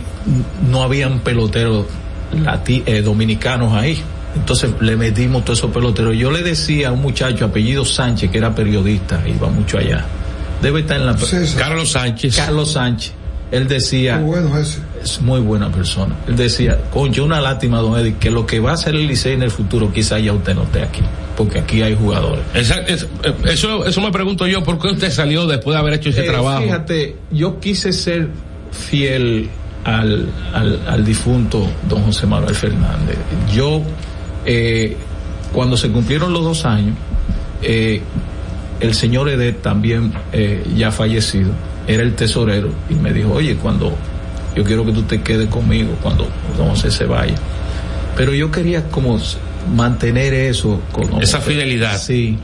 no habían peloteros lati- eh, dominicanos ahí. Entonces le metimos todos esos peloteros. Yo le decía a un muchacho apellido Sánchez, que era periodista, iba mucho allá. Debe estar en la... Carlos Sánchez. Carlos Sánchez. Él decía... Muy bueno ese. Es muy buena persona. Él decía, concho, una lástima, don Eddie, que lo que va a ser el Licey en el futuro, quizá ya usted no esté aquí. Porque aquí hay jugadores. Esa- es- eh, eso, eso me pregunto yo, ¿por qué usted salió después de haber hecho ese Eh, trabajo? Fíjate, yo quise ser fiel al, al, al difunto don José Manuel Fernández. Yo, eh, cuando se cumplieron los dos años, eh, el señor Edet también eh, ya fallecido, era el tesorero y me dijo, oye, cuando yo quiero que tú te quedes conmigo, cuando don José se vaya. Pero yo quería como mantener eso. Con Esa fidelidad. Sí.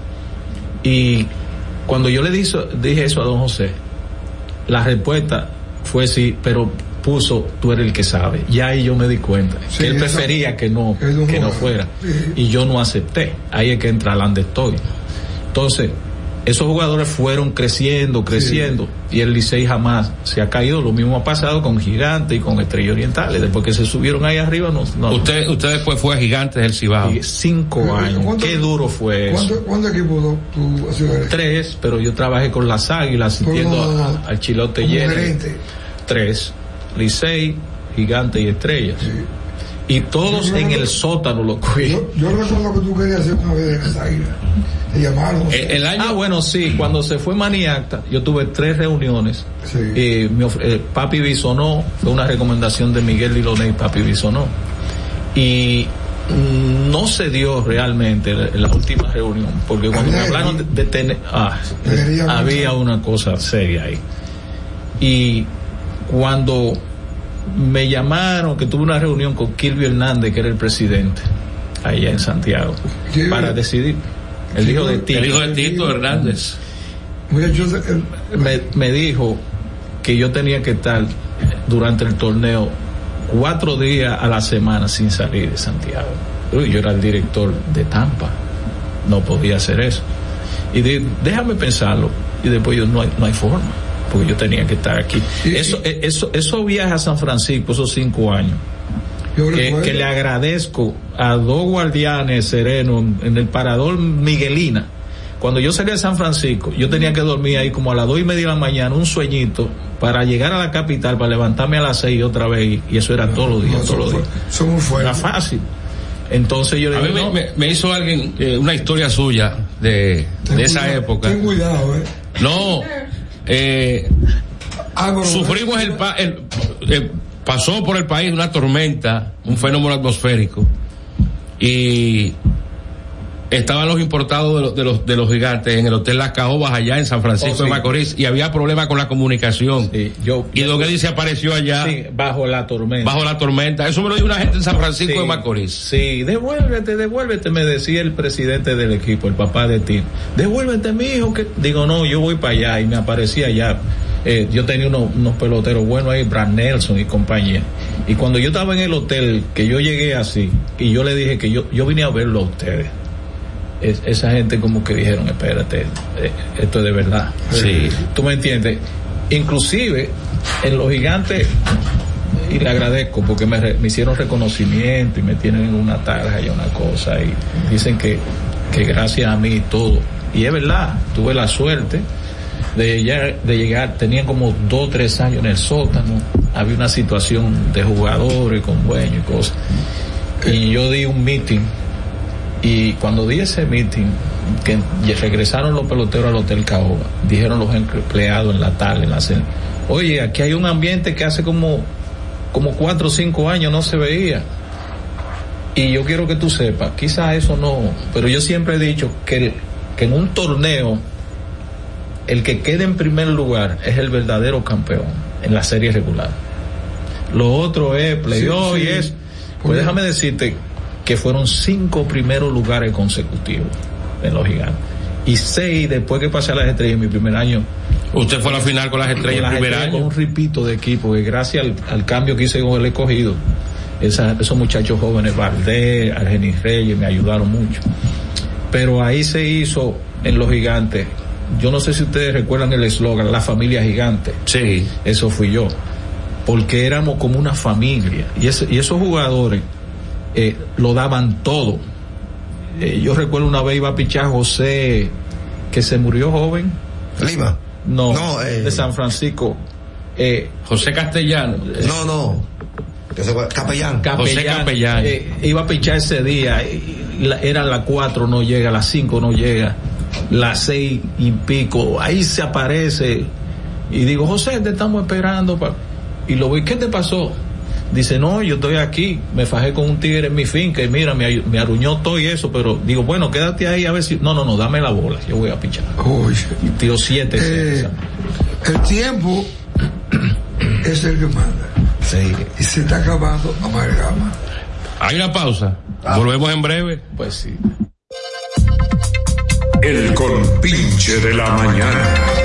Y cuando yo le dije, dije eso a don José, la respuesta fue sí, pero puso tú eres el que sabe. Ya ahí yo me di cuenta Sí, que él prefería que no, que no fuera. Y yo no acepté. Ahí es que entra donde estoy. Entonces, esos jugadores fueron creciendo, creciendo, y el Licey jamás se ha caído. Lo mismo ha pasado con Gigante y con Estrella Orientales. Después que se subieron ahí arriba, no. no Usted, usted después fue a Gigantes del Cibao. y cinco años. ¿Cuánto- Qué duro fue eso. ¿Cuántos equipos tú- has? Tres, pero yo trabajé con las águilas, Pero asistiendo no, no, a- no. al chilote lleno. Tres. Licey, Gigante y Estrellas. Y todos Yo en el sótano lo cogí. Yo, yo recuerdo que tú querías hacer una vez en águilas. Te llamaron. no sé. Ah, bueno, sí, cuando se fue Maniacta, yo tuve tres reuniones. Eh, me of- eh, Papi Bisonó, fue una recomendación de Miguel Liloné y Papi Bisonó. Y no se dio realmente la, la última reunión, porque cuando me hablaron de, de tener, ah, había una cosa seria ahí. Y cuando me llamaron, que tuve una reunión con Kirby Hernández, que era el presidente, allá en Santiago, para decidir. El hijo de Tito. El hijo de Tito Hernández. Me, me dijo que yo tenía que estar durante el torneo cuatro días a la semana sin salir de Santiago. Uy, Yo era el director de Tampa, no podía hacer eso. Y déjame pensarlo. Y después yo no hay, no hay forma, porque yo tenía que estar aquí. Eso, eh, eso, eso viaje a San Francisco, esos cinco años. Yo Que, le agradezco a dos guardianes serenos en el parador Miguelina. Cuando yo salí de San Francisco, yo tenía que dormir ahí como a las dos y media de la mañana, un sueñito, para llegar a la capital, para levantarme a las seis otra vez, y, y eso era todos los días, todos los días. Son muy fuertes. Era fácil. Entonces yo le A mí digo, me, no, me- me hizo alguien eh, una historia suya de, de esa época. Ten cuidado, eh. No, eh, sufrimos el, pa- el- pasó por el país una tormenta, un fenómeno atmosférico y estaban los importados de los, de los, de los gigantes en el hotel Las Caobas allá en San Francisco Oh, sí. de Macorís y había problemas con la comunicación. yo, y Don Eddie se apareció allá sí, bajo la tormenta. bajo la tormenta. Eso me lo dijo una gente en San Francisco Sí. de Macorís. Sí, devuélvete, devuélvete, me decía el presidente del equipo, el papá de ti. Devuélvete, mi hijo. Que... Digo, no, yo voy para allá y me aparecía allá. Eh, yo tenía unos, unos peloteros buenos ahí, Brad Nelson y compañía. Y cuando yo estaba en el hotel, que yo llegué así, y yo le dije que yo, yo vine a verlo a ustedes. Es- esa gente como que dijeron, espérate, eh, esto es de verdad. Sí. ¿Tú me entiendes? Inclusive, en los gigantes y le agradezco porque me, me hicieron reconocimiento y me tienen en una tarja y una cosa y dicen que, que gracias a mí y todo. Y es verdad, tuve la suerte de llegar, de llegar, tenían como dos, tres años en el sótano, había una situación de jugadores con dueños y cosas. Y yo di un meeting y cuando di ese meeting, que regresaron los peloteros al Hotel Caoba, dijeron los empleados en la tarde, en la cena, oye, aquí hay un ambiente que hace como, como cuatro o cinco años no se veía. Y yo quiero que tú sepas, quizás eso no, pero yo siempre he dicho que, que en un torneo, el que quede en primer lugar es el verdadero campeón en la serie regular. Lo otro es playoff Sí, sí. y es. Pues déjame decirte que fueron cinco primeros lugares consecutivos en los gigantes. y seis después que pasé a las estrellas en mi primer año. Usted fue a la final con las estrellas Con el primer estrellas, año. Con un ripito de equipo, que gracias al, al cambio que hice con el escogido, esa- esos muchachos jóvenes, Valdés, Argenis Reyes, me ayudaron mucho. Pero ahí se hizo en Los Gigantes. Yo no sé si ustedes recuerdan el eslogan, la familia gigante. Sí. Eso fui yo. Porque éramos como una familia. Y, ese- y esos jugadores eh, lo daban todo. Eh, yo recuerdo una vez iba a pichar José, que se murió joven. Lima. No, No, eh. de San Francisco. Eh, José Castellano. No, no. Fue- Capellán. José Capellán. eh, iba a pichar ese día. la- Era las 4, no llega, las 5 no llega, las 6 y pico. Ahí se aparece. Y digo, José, te estamos esperando. pa-". Y lo voy, ¿qué te pasó? Dice, no, yo estoy aquí, me fajé con un tigre en mi finca y mira, me, me aruñó todo y eso, pero digo, bueno, quédate ahí a ver si... No, no, no, dame la bola, yo voy a pichar. Y tiro 7. Eh, el tiempo es el que manda. Y se está acabando amalgama. Hay una pausa. Volvemos en breve. Pues sí. El compinche de la mañana.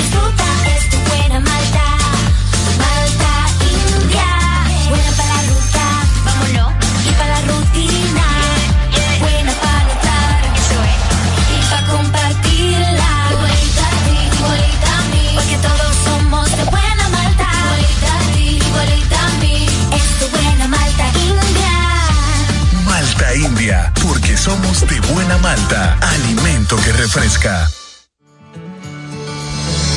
Disfrutan. Es tu buena malta, malta india. Buena para la ruta, vámonos, y para la rutina. Buena para es. Y para compartirla, igualita a ti, igualita a mí. Porque todos somos de buena malta, igualita a ti, igualita a mí. Es tu buena malta india. Malta India, porque somos de buena malta, alimento que refresca.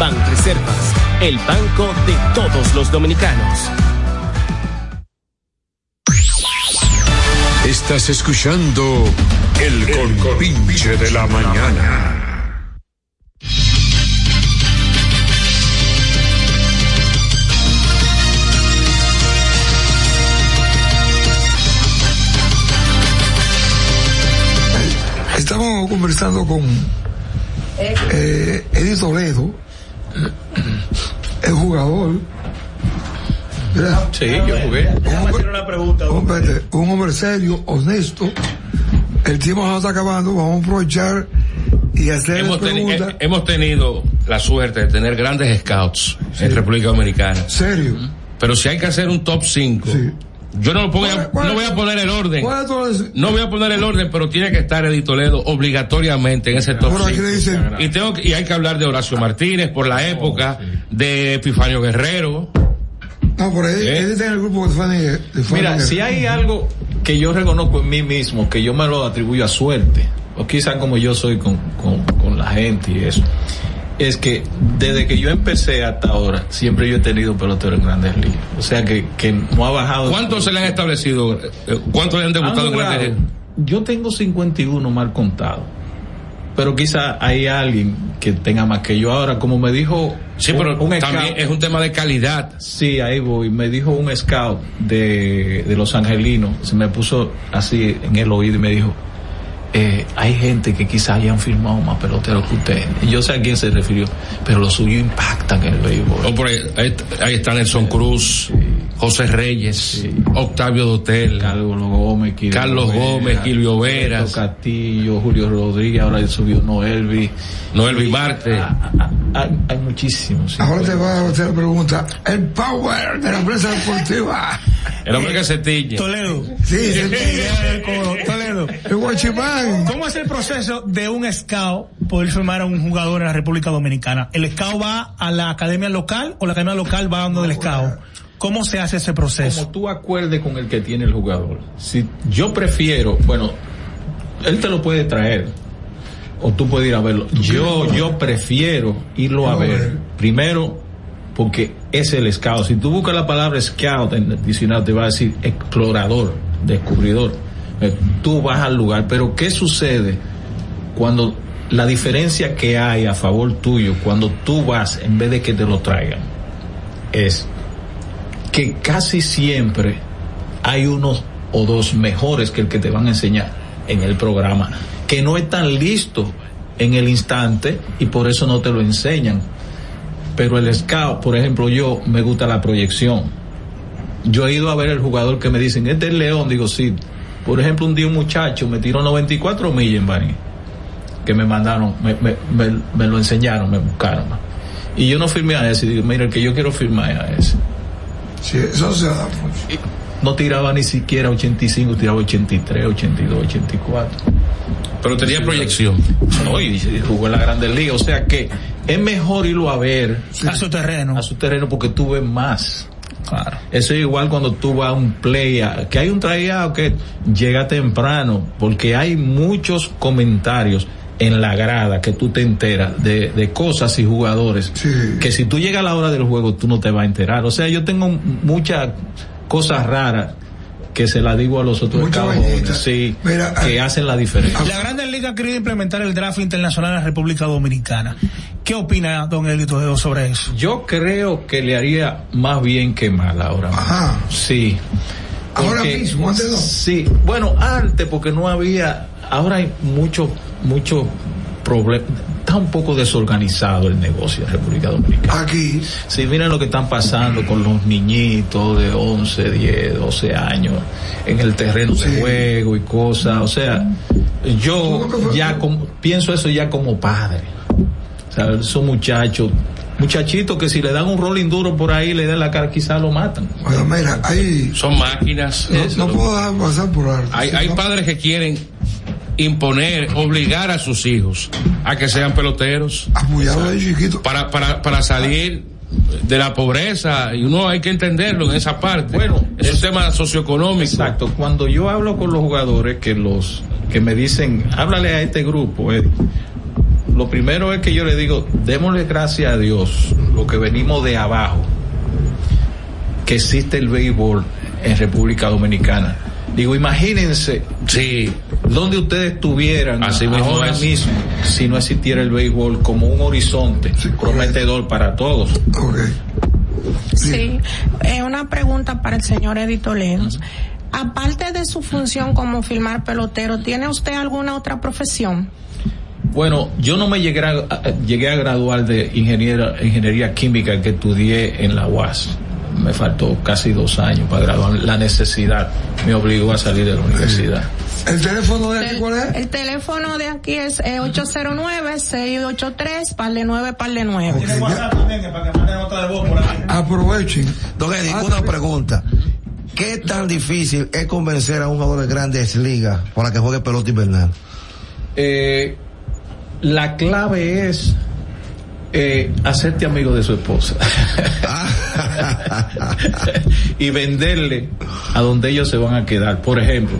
Banreservas, el banco de todos los dominicanos. Estás escuchando El compinche de la mañana. Estamos conversando con eh, Eddie Toledo, el jugador. ¿verdad? Sí, yo jugué. una pregunta. Un, espérate, un hombre serio, honesto. El tiempo nos está acabando, vamos a aprovechar y hacer Hemos, teni- preguntas. eh, hemos tenido la suerte de tener grandes scouts en República Dominicana. ¿Serio? Pero si hay que hacer un top 5, yo no, lo pongo no voy a poner el orden. No voy a poner el orden, pero tiene que estar Eddie Toledo obligatoriamente en ese top Por aquí 5. le dicen- Y, tengo que- y hay que hablar de Horacio Martínez por la época, de Epifanio Guerrero. No, por ahí, ¿Eh? Eddie está en el grupo de Fanny. de Fanny Mira, Guerrero. si hay algo que yo reconozco en mí mismo, que yo me lo atribuyo a suerte, o quizás como yo soy con, con, con la gente y eso, es que desde que yo empecé hasta ahora, siempre yo he tenido pelotero en grandes ligas. O sea que, que no ha bajado. ¿Cuántos se le han establecido? eh, ¿Cuántos le han debutado Han en Grandes. Ligas? Yo tengo 51 mal contado. pero quizá hay alguien que tenga más que yo ahora, como me dijo Sí, pero también es un tema de calidad. Sí, ahí voy. Me dijo un scout de, de Los Angelinos, se me puso así en el oído y me dijo, eh, hay gente que quizás hayan firmado más peloteros que usted. Y yo sé a quién se refirió, pero lo suyo impactan en el béisbol. Ahí, ahí, ahí está Nelson Cruz, José Reyes, Octavio Dotel, Carlos Gómez, Quilio Carlos Gómez, Veras, Castillo, Julio Rodríguez, ahora subió Noelvi. Noelvi Marte. Hay, hay muchísimos. sí. Ahora te va a hacer la pregunta. El power de la prensa deportiva. El hombre que se tiñe. Toledo. Sí, se Toledo. El guachimán. ¿Cómo es el proceso de un scout poder firmar a un jugador en la República Dominicana? ¿El scout va a la academia local o la academia local va a donde el scout? ¿Cómo se hace ese proceso? Como tú acuerdes con el que tiene el jugador. Si yo prefiero, bueno, él te lo puede traer o tú puedes ir a verlo. Yo yo prefiero irlo a ver. Primero porque es el scout. Si tú buscas la palabra scout en el diccionario te va a decir explorador, descubridor. Eh, Tú vas al lugar, pero ¿qué sucede cuando la diferencia que hay a favor tuyo cuando tú vas en vez de que te lo traigan es que casi siempre hay unos o dos mejores que el que te van a enseñar en el programa, que no están listos en el instante y por eso no te lo enseñan. Pero el scout, por ejemplo, yo me gusta la proyección. Yo he ido a ver el jugador que me dicen, este es León, digo, sí. Por ejemplo, un día un muchacho me tiró 94 millas en Baní, que me mandaron, me, me, lo enseñaron, me buscaron. Y yo no firmé a ese, digo, mira, el que yo quiero firmar es a ese. Sí, eso se da mucho. No tiraba ni siquiera 85, tiraba 83, 82, 84. Pero tenía proyección. No, y jugó en la Grandes Ligas. O sea que es mejor irlo a ver. A su terreno. A su terreno porque tú ves más. Claro. Eso es igual cuando tú vas a un play, que hay un tryout que llega temprano, porque hay muchos comentarios en la grada que tú te enteras de, de cosas y jugadores que si tú llegas a la hora del juego tú no te vas a enterar. O sea, yo tengo muchas cosas raras que se las digo a los otros jóvenes, sí, Mira, que hacen la diferencia. La Grandes Ligas ha querido implementar el draft internacional en la República Dominicana. ¿Qué opina don Elito sobre eso? Yo creo que le haría más bien que mal ahora mismo. Sí. Ahora mismo, antes no. Sí, bueno, antes porque no había, ahora hay mucho, mucho problema, está un poco desorganizado el negocio en República Dominicana. Aquí. Sí, miren lo que están pasando con los niñitos de 11, 10, 12 años en el terreno de juego y cosas, o sea, yo ya como- pienso eso ya como padre. O sea, esos muchachos, muchachitos que si le dan un rolling duro por ahí, le dan la cara, quizás lo matan. Bueno, mira, hay. Son máquinas. No, no puedo dejar pasar por alto. Hay, hay padres que quieren imponer, obligar a sus hijos a que sean peloteros. Chiquito. Para, para, para salir de la pobreza y uno hay que entenderlo en esa parte. Bueno, es un tema socioeconómico. Exacto. Cuando yo hablo con los jugadores que los que me dicen, háblale a este grupo, Eddie", lo primero es que yo le digo, démosle gracias a Dios, lo que venimos de abajo, que existe el béisbol en República Dominicana. Digo, imagínense sí. donde ustedes estuvieran Así mismo ahora es. mismo si no existiera el béisbol como un horizonte prometedor para todos. Sí, eh, una pregunta para el señor Eddie Toledo. Aparte de su función como filmar pelotero, ¿tiene usted alguna otra profesión? Bueno, yo no me llegué a, a- llegué a graduar de ingeniera, ingeniería química que estudié en la UAS. Me faltó casi dos años para graduar. La necesidad me obligó a salir de la universidad. ¿El teléfono de aquí cuál es? El teléfono de aquí es eh, 809-683, par de 9, par de 9. Aprovechen. Don Eddie, una pregunta. ¿Qué tan difícil es convencer a un jugador de grandes ligas para que juegue pelota invernal? Eh, la clave es eh, hacerte amigo de su esposa y venderle a donde ellos se van a quedar. Por ejemplo,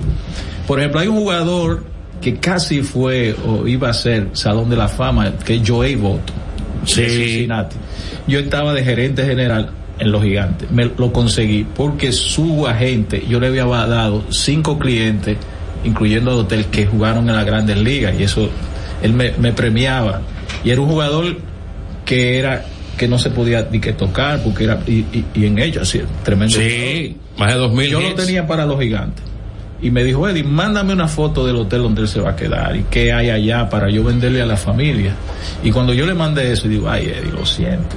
por ejemplo, hay un jugador que casi fue o iba a ser Salón de la Fama, que es Joey Boto. Sí. de Cincinnati. Yo estaba de gerente general en los gigantes. Me lo conseguí porque su agente, yo le había dado cinco clientes, incluyendo el hotel, que jugaron en las grandes ligas y eso él me, me premiaba. Y era un jugador que era que no se podía ni que tocar porque era y, y, y en ellos así tremendo. Sí, más de 2000 yo lo hits. tenía para los gigantes. Y me dijo Eddie mándame una foto del hotel donde él se va a quedar y qué hay allá para yo venderle a la familia y cuando yo le mandé eso digo ay Eddie lo siento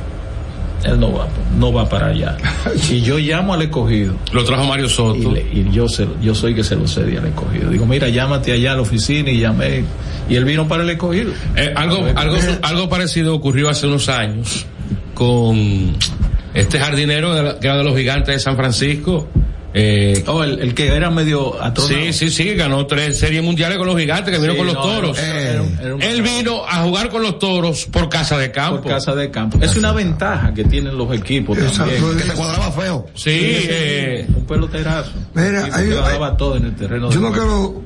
él no va no va para allá. Y yo llamo al escogido. Lo trajo Mario Soto. y, le- y yo se, yo soy que se lo cedí al escogido. Digo mira llámate allá a la oficina y llamé y él vino para el escogido. Eh, algo, algo, algo parecido ocurrió hace unos años con este jardinero de la- que era de los gigantes de San Francisco. Eh, oh, el, el que era medio atronado. Sí, sí, sí, ganó tres series mundiales con los gigantes que vino Sí, con los no, toros. era- era un- era un- Él vino a jugar con los toros por casa de campo. por casa de campo es una ventaja que tienen los equipos también. Que te cuadraba feo. Sí, eh, un peloterazo Mira, Sí, hay- porque lo daba todo en el terreno Yo no quiero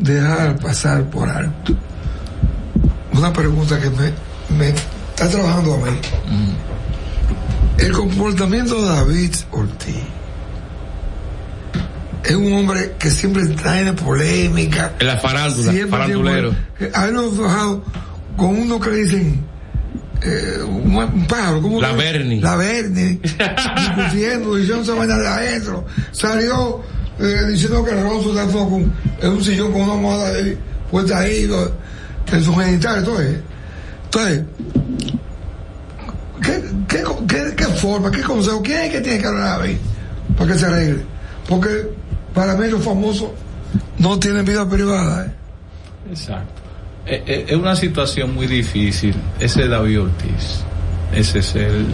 dejar pasar por alto una pregunta que me, me está trabajando a mí. El comportamiento de David Ortiz es un hombre que siempre trae polémica. en la farándula, Siempre farandulero. tiene- A él lo he trabajado con uno que le dicen eh, un, un pájaro, ¿cómo La Berni. La Berni, discutiendo, diciendo esa vaina de adentro. Salió eh, diciendo que el está todo con, en un sillón con una almohada ahí, puesta ahí, lo- en su genital, entonces. Entonces, ¿qué, qué, qué, qué forma, qué consejo, quién es que tiene que hablar a David para que se arregle? Porque para mí los famosos no tienen vida privada. ¿eh? Exacto. Eh, eh, Es una situación muy difícil. Ese es David Ortiz. Ese es él.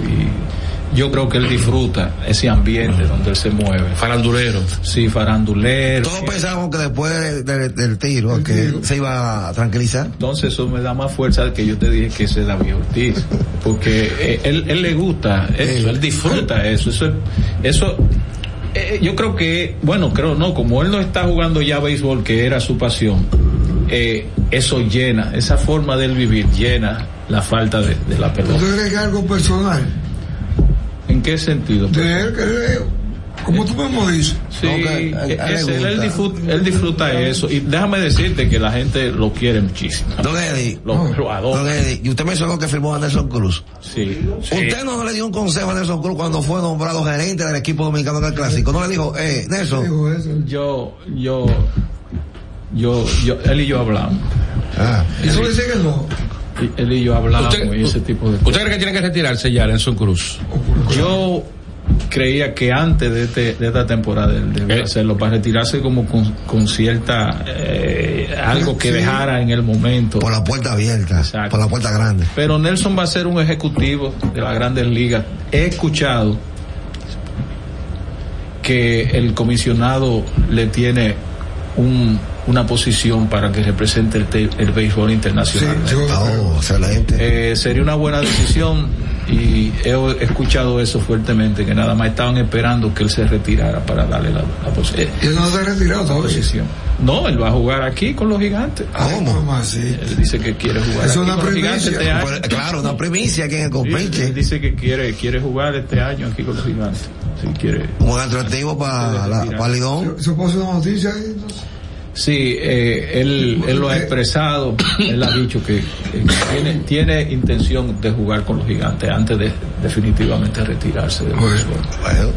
Y yo creo que él disfruta ese ambiente donde él se mueve. Farandulero. Sí, farandulero. Todos pensábamos que después de- del tiro, que se iba a tranquilizar. Entonces eso me da más fuerza de que yo te dije que ese es David Ortiz. Porque él, él le gusta eso, él disfruta eso. Eso, eso eh, yo creo que, bueno, creo no, como él no está jugando ya béisbol, que era su pasión, eh, eso llena, esa forma de él vivir llena la falta de, de la pelota. ¿Tú crees que es algo personal? ¿En qué sentido? De él, como tú mismo dices. Sí, a- a él le es- él, él gusta. disfruta, él disfruta eso. Y déjame decirte que la gente lo quiere muchísimo. Don Eddie, Lo, lo adora. Don Eddie, y usted mencionó que firmó a Nelson Cruz. Sí. ¿Usted no le dio un consejo a Nelson Cruz cuando fue nombrado gerente del equipo dominicano del Clásico? ¿No le dijo, eh, Nelson? Dijo eso. yo, yo, yo, yo, él y yo hablamos. Ah, Y tú dices que no. Él y yo hablamos Usted- y ese tipo de ¿Usted cosas. cree que tiene que retirarse ya, Nelson Cruz? Yo creía que antes de, este, de esta temporada debía Eh. hacerlo para retirarse como con, con cierta eh, algo que Sí. dejara en el momento. por la puerta abierta, Exacto. por la puerta grande. Pero Nelson va a ser un ejecutivo de las grandes ligas. He escuchado que el comisionado le tiene un, una posición para que represente el, te- el béisbol Sí, internacional. yo, Oh, excelente. Eh, sería una buena decisión y he escuchado eso fuertemente, que nada más estaban esperando que él se retirara para darle la, la pos- eh, y él no se ha retirado todavía. posición. No, él va a jugar aquí con los gigantes. Mamá, sí. Él dice que quiere jugar Es aquí una con los gigantes primicia. este año. Pues, claro, una primicia aquí en el Sí, compinche. él dice que quiere, quiere jugar este año aquí con los gigantes. Sí, quiere. Un atractivo para la para Lidón. ¿Se puso una noticia ahí? entonces? Sí, eh, él, él lo ha expresado, él ha dicho que, que tiene, tiene intención de jugar con los gigantes antes de definitivamente retirarse del Bueno.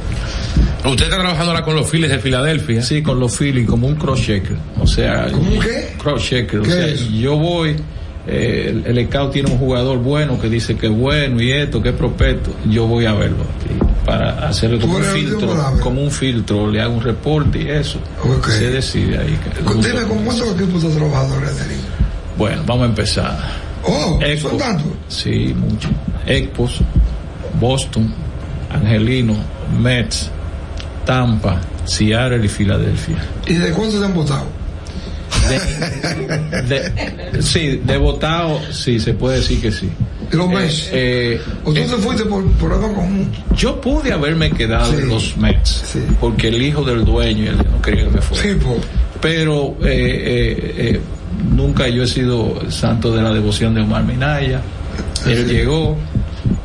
Usted está trabajando ahora con los Phillies de Filadelfia. Sí, con los Phillies como un cross checker. O sea, ¿Cómo un qué? cross checker. O ¿Qué sea, es? yo voy, eh, el, el scout tiene un jugador bueno que dice que es bueno y esto, que es prospecto. Yo voy a verlo aquí para hacerle como un filtro, como un filtro, le hago un reporte y eso. Se decide ahí. Dime, ¿con cuántos equipos has trabajado? Bueno, vamos a empezar. Oh, Expo. son tantos. Sí, mucho. Expos, Boston, Angelino, Mets, Tampa, Seattle y Filadelfia. ¿Y de cuántos han votado? De, de- sí, de votado, sí, se puede decir que sí. ¿Y los Mets? Eh, ¿O tú eh, te fuiste por problema común? yo pude haberme quedado Sí. en los Mets, Sí. porque el hijo del dueño él no quería que me fuera. Sí. Pero eh, eh, eh, nunca yo he sido santo de la devoción de Omar Minaya. Él Sí. llegó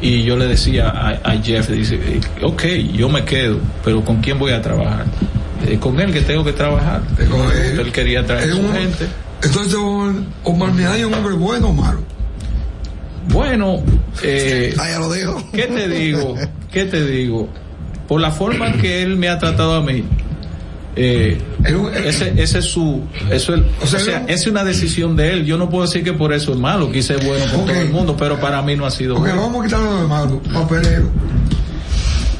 y yo le decía a, a Jeff, dice, ok, yo me quedo, pero ¿con quién voy a trabajar? Eh, con él que tengo que trabajar. Él. Él quería traer su gente. Entonces, Omar Minaya es un hombre bueno o malo. Bueno, eh, Ah, ya lo dijo. ¿qué te digo? ¿Qué te digo? Por la forma que él me ha tratado a mí, eh, ese, ese es su, eso es, o sea, es una decisión de él. Yo no puedo decir que por eso es malo, quise es bueno con todo el mundo, pero para mí no ha sido Ok, bueno. vamos a quitarlo de malo, papelero.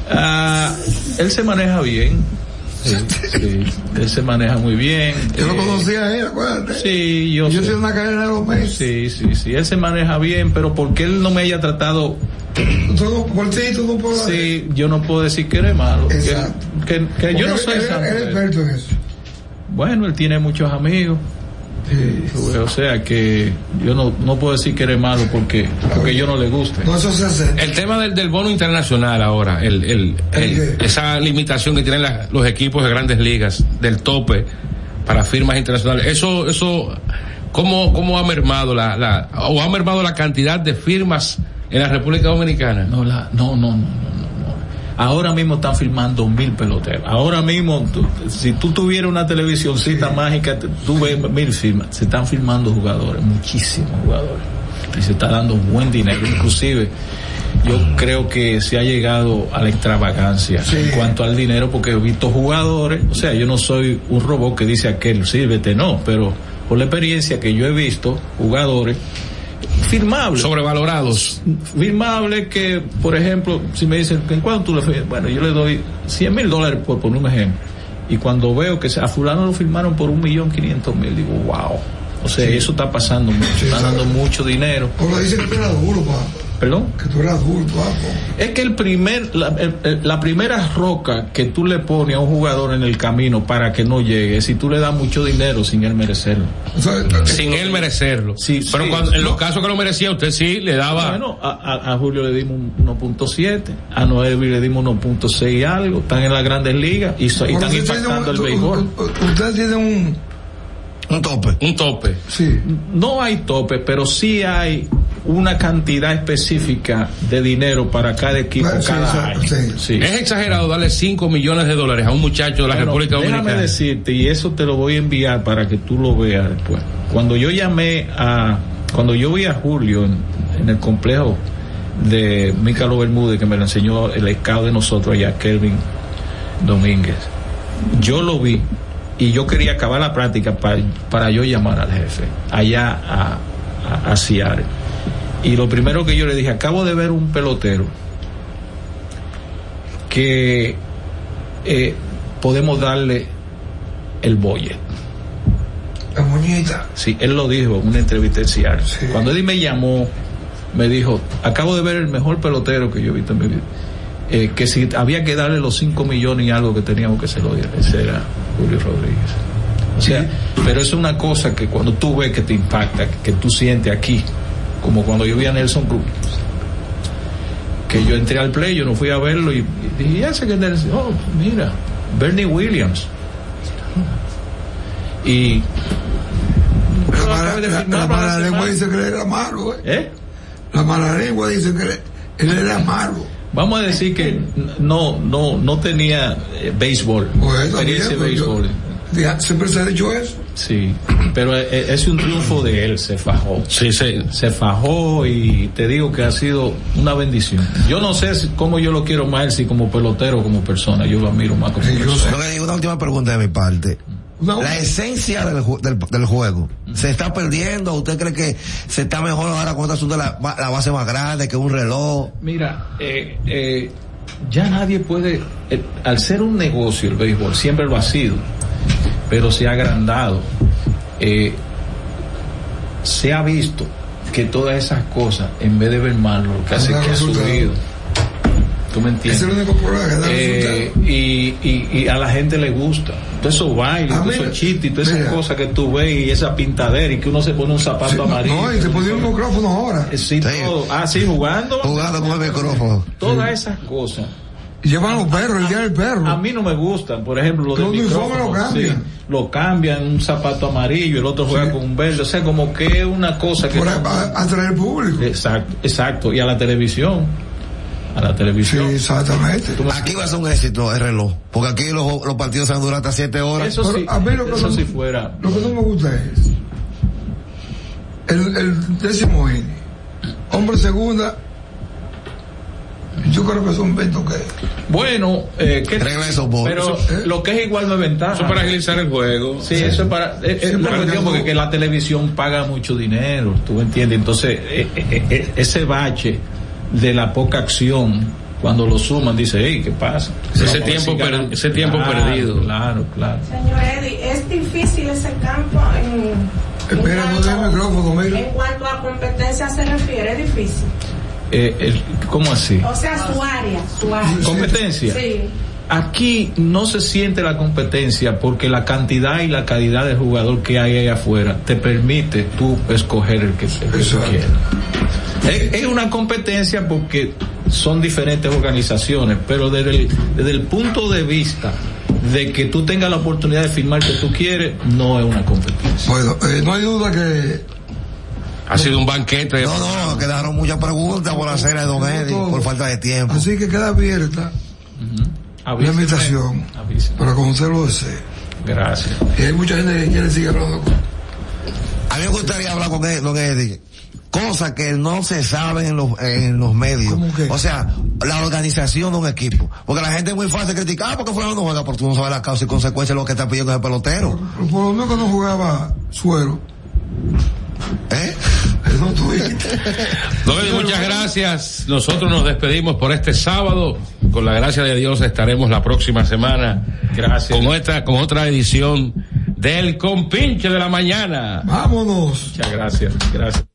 Ah, él se maneja bien. Sí, sí, él se maneja muy bien. Yo lo Eh, conocía a él, acuérdate. Sí, yo, Yo soy una cadena de. Sí, sí, sí, él se maneja bien, pero porque él no me haya tratado Todo por ti, tú no puedes. Sí, yo no puedo decir que eres malo. Que, que- que yo no soy él- él- santo. él es experto en eso. Bueno, él tiene muchos amigos. O sea que yo no, no puedo decir que eres malo porque, porque yo no le guste. No, eso se hace. El tema del, del bono internacional ahora, el, el, el- esa limitación que tienen la- los equipos de grandes ligas del tope para firmas internacionales, eso, eso, ¿cómo, cómo ha mermado la, la, o ha mermado la cantidad de firmas en la República Dominicana? No, la, no, no, no, no. Ahora mismo están filmando mil peloteros. Ahora mismo, tú- si tú tuvieras una televisioncita mágica, tú ves mil firmas. Se están filmando jugadores, muchísimos jugadores. Y se está dando buen dinero. Inclusive, yo creo que se ha llegado a la extravagancia en cuanto al dinero, porque he visto jugadores, o sea, yo no soy un robot que dice aquel, sírvete, no, pero por la experiencia que yo he visto, jugadores firmables. Sobrevalorados. Firmables que, por ejemplo, si me dicen, ¿en cuánto tú le firmas? Bueno, yo le doy 100 mil dólares por poner un ejemplo. Y cuando veo que a fulano lo firmaron por un millón quinientos mil, digo, wow. O sea, eso está pasando mucho, está dando mucho dinero. Porque dicen que tú eras duro, papá. ¿Perdón? Que tú eras duro, papá. Es que el primer, la, el- la primera roca que tú le pones a un jugador en el camino para que no llegue, si tú le das mucho dinero sin él merecerlo. Sin él merecerlo. Pero cuando, en los casos que lo merecía, usted sí le daba. Bueno, a, a- a Julio le dimos un 1.7, a Noelvi le dimos 1.6 y algo, están en las grandes ligas y, están impactando un- el béisbol. Usted tiene un. Un tope. Un tope. Sí. No hay tope, pero sí hay una cantidad específica de dinero para cada equipo cada sí, año. sí. Sí. Es exagerado darle 5 millones de dólares a un muchacho de la Bueno, República déjame Dominicana. decirte, y eso te lo voy a enviar para que tú lo veas después. Cuando yo llamé a, cuando yo vi a Julio en, en el complejo de Mícalo Bermúdez, que me lo enseñó el scout de nosotros allá, Kelvin Domínguez, yo lo vi y yo quería acabar la práctica para, para yo llamar al jefe allá a, a, a Seattle. Y lo primero que yo le dije, acabo de ver un pelotero que eh, podemos darle el bolle. La moñita. Sí, él lo dijo en una entrevista en Seattle. Cuando Eddie me llamó, me dijo, acabo de ver el mejor pelotero que yo he visto en mi vida. Eh, que si había que darle los 5 millones y algo que teníamos que se lo diera. Ese era Julio Rodríguez. O sea, pero es una cosa que cuando tú ves que te impacta, que tú sientes aquí, como cuando yo vi a Nelson Cruz, que yo entré al play, yo no fui a verlo y, y dije, ya sé que Nelson, oh, mira, Bernie Williams. Y La mala, la, la mala lengua dice que él era malo, ¿eh? ¿Eh? La mala lengua dice que él, era malo. Vamos a decir que no, no, no tenía eh, béisbol, Bueno, experiencia de béisbol. Ya, Siempre se ha dicho eso. Sí, pero eh, eh, es un triunfo de él, se fajó. Sí, sí. Se fajó y te digo que ha sido una bendición. Yo no sé si- cómo yo lo quiero más, si como pelotero o como persona, yo lo admiro más como persona. Lo que digo, una última pregunta de mi parte. La esencia del, del, del juego se está perdiendo. ¿Usted cree que se está mejor ahora con este asunto de la base más grande que un reloj? Mira, eh, eh, ya nadie puede, eh, al ser un negocio el béisbol, siempre lo ha sido, pero se ha agrandado. Eh, se ha visto que todas esas cosas, en vez de ver mal, lo que hace es que ha subido. ¿Tú me Ese es entiendes? el único problema que da Eh, y, y, y a la gente le gusta. Todos esos bailes, Ah, todos mira, esos chistes, todas esas cosas que tú ves y esa pintadera y que uno se pone un zapato Sí, amarillo. no, y se ponía un micrófono ahora. Eh, Sí, todo. Ah, sí, jugando. Jugando con el micrófono. Todas esas cosas. Llevan los perros, el día del perro. A mí no me gustan, por ejemplo, lo del Los uniformes lo cambian. sí, lo cambian, un zapato amarillo, el otro juega con un verde, o sea, como que es una cosa que... Por a- a- atraer público. Exacto, exacto, y a la televisión, a la televisión. Sí, exactamente. Aquí va a ser un éxito el reloj. Porque aquí los, los partidos se van a durar hasta 7 horas. Eso sí, a mí lo que eso no- si fuera... Lo que no me gusta es el, el décimo inning. Hombre segunda, yo creo que son 20 que. Bueno, eh, ¿qué- Regreso, Bob. pero Eso, lo que es igual no es ventaja. Eso para agilizar el juego. Sí, eso es para. eh, eh, Sí, la cuestión porque que la televisión paga mucho dinero, tú entiendes. Entonces, eh, eh, eh, ese bache de la poca acción, cuando lo suman, dice, hey, ¿qué pasa? Ese tiempo per- ese tiempo Claro, perdido. Claro, claro. Señor Eddie, es difícil ese campo en, en Espera, no dé el micrófono, mira. en cuanto a competencia se refiere, es difícil. Eh, el- ¿Cómo así? O sea, su área, su área. ¿Competencia? Sí. Aquí no se siente la competencia porque la cantidad y la calidad de jugador que hay ahí afuera te permite tú escoger el que, el que tú quieras. Es, es una competencia porque son diferentes organizaciones, pero desde el, desde el punto de vista de que tú tengas la oportunidad de firmar que tú quieres, no es una competencia. Bueno, eh, no hay duda que Ha sido un banquete. No, no, quedaron muchas preguntas por hacer a Don Eddie, por falta de tiempo. así que queda abierta la Avíseme. invitación Avíseme. para conocerlo de ser. Gracias. Y hay mucha gente que quiere seguir hablando con A mí me gustaría hablar con él, Don Eddie. Cosas que no se saben en los, en los medios. O sea, la organización de un equipo. Porque la gente es muy fácil criticar, ah, porque fulano no juega, porque tú no sabes la causa y consecuencia de lo que está pidiendo el pelotero. Pero por lo menos cuando jugaba suero. ¿Eh? Eddie, muchas gracias. Nosotros nos despedimos por este sábado. Con la gracia de Dios estaremos la próxima semana. Gracias. Con esta, con otra edición del Compinche de la Mañana. Vámonos. Muchas gracias. Gracias.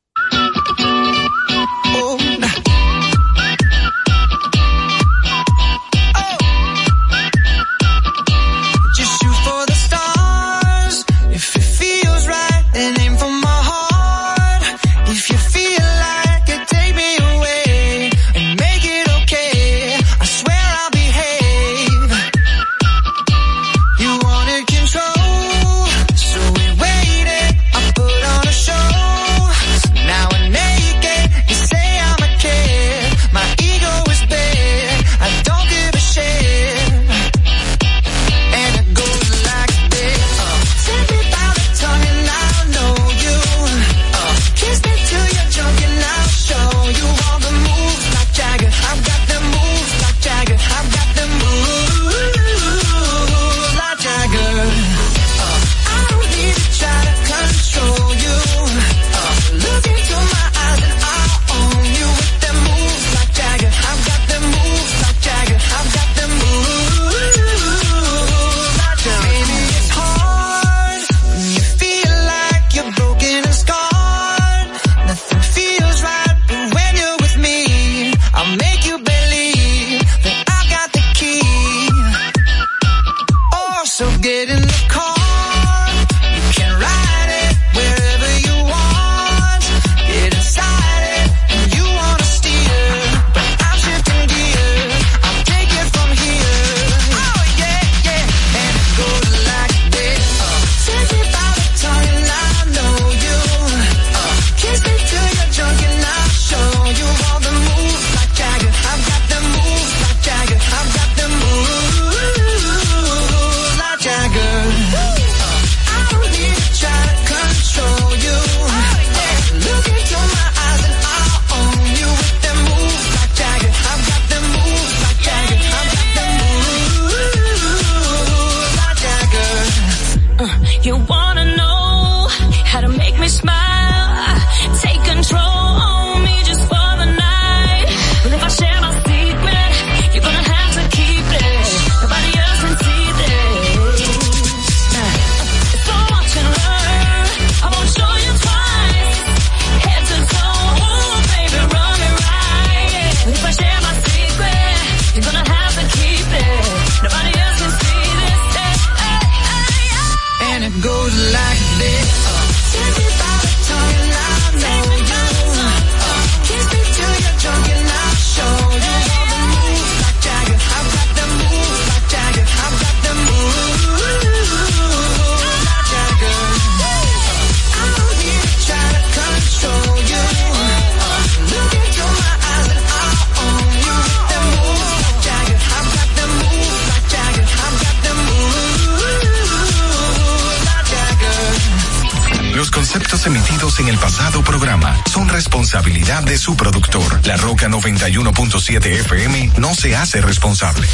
De su productor. La Roca 91.7 FM no se hace responsable.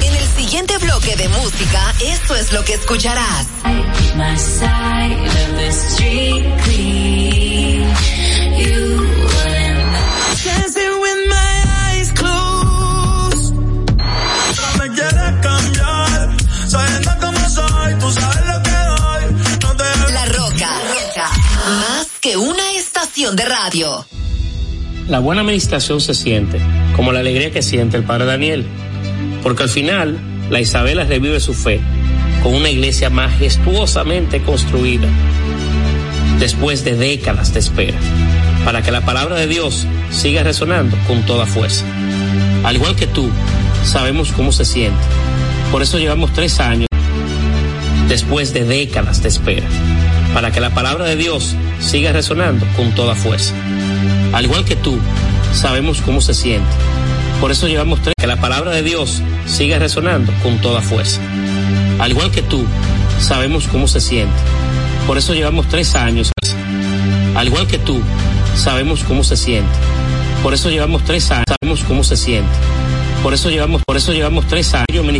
En el siguiente bloque de música, esto es lo que escucharás. My side of the street de radio. La buena administración se siente, como la alegría que siente el padre Daniel, porque al final la Isabela revive su fe con una iglesia majestuosamente construida, después de décadas de espera, para que la palabra de Dios siga resonando con toda fuerza. Al igual que tú, sabemos cómo se siente, por eso llevamos tres años después de décadas de espera, para que la palabra de Dios siga resonando con toda fuerza. Al igual que tú, sabemos cómo se siente. Por eso llevamos tres, que la palabra de Dios siga resonando con toda fuerza. Al igual que tú, sabemos cómo se siente. Por eso llevamos tres años. Al igual que tú, sabemos cómo se siente. Por eso llevamos tres años, sabemos cómo se siente. Por eso llevamos, por eso llevamos tres años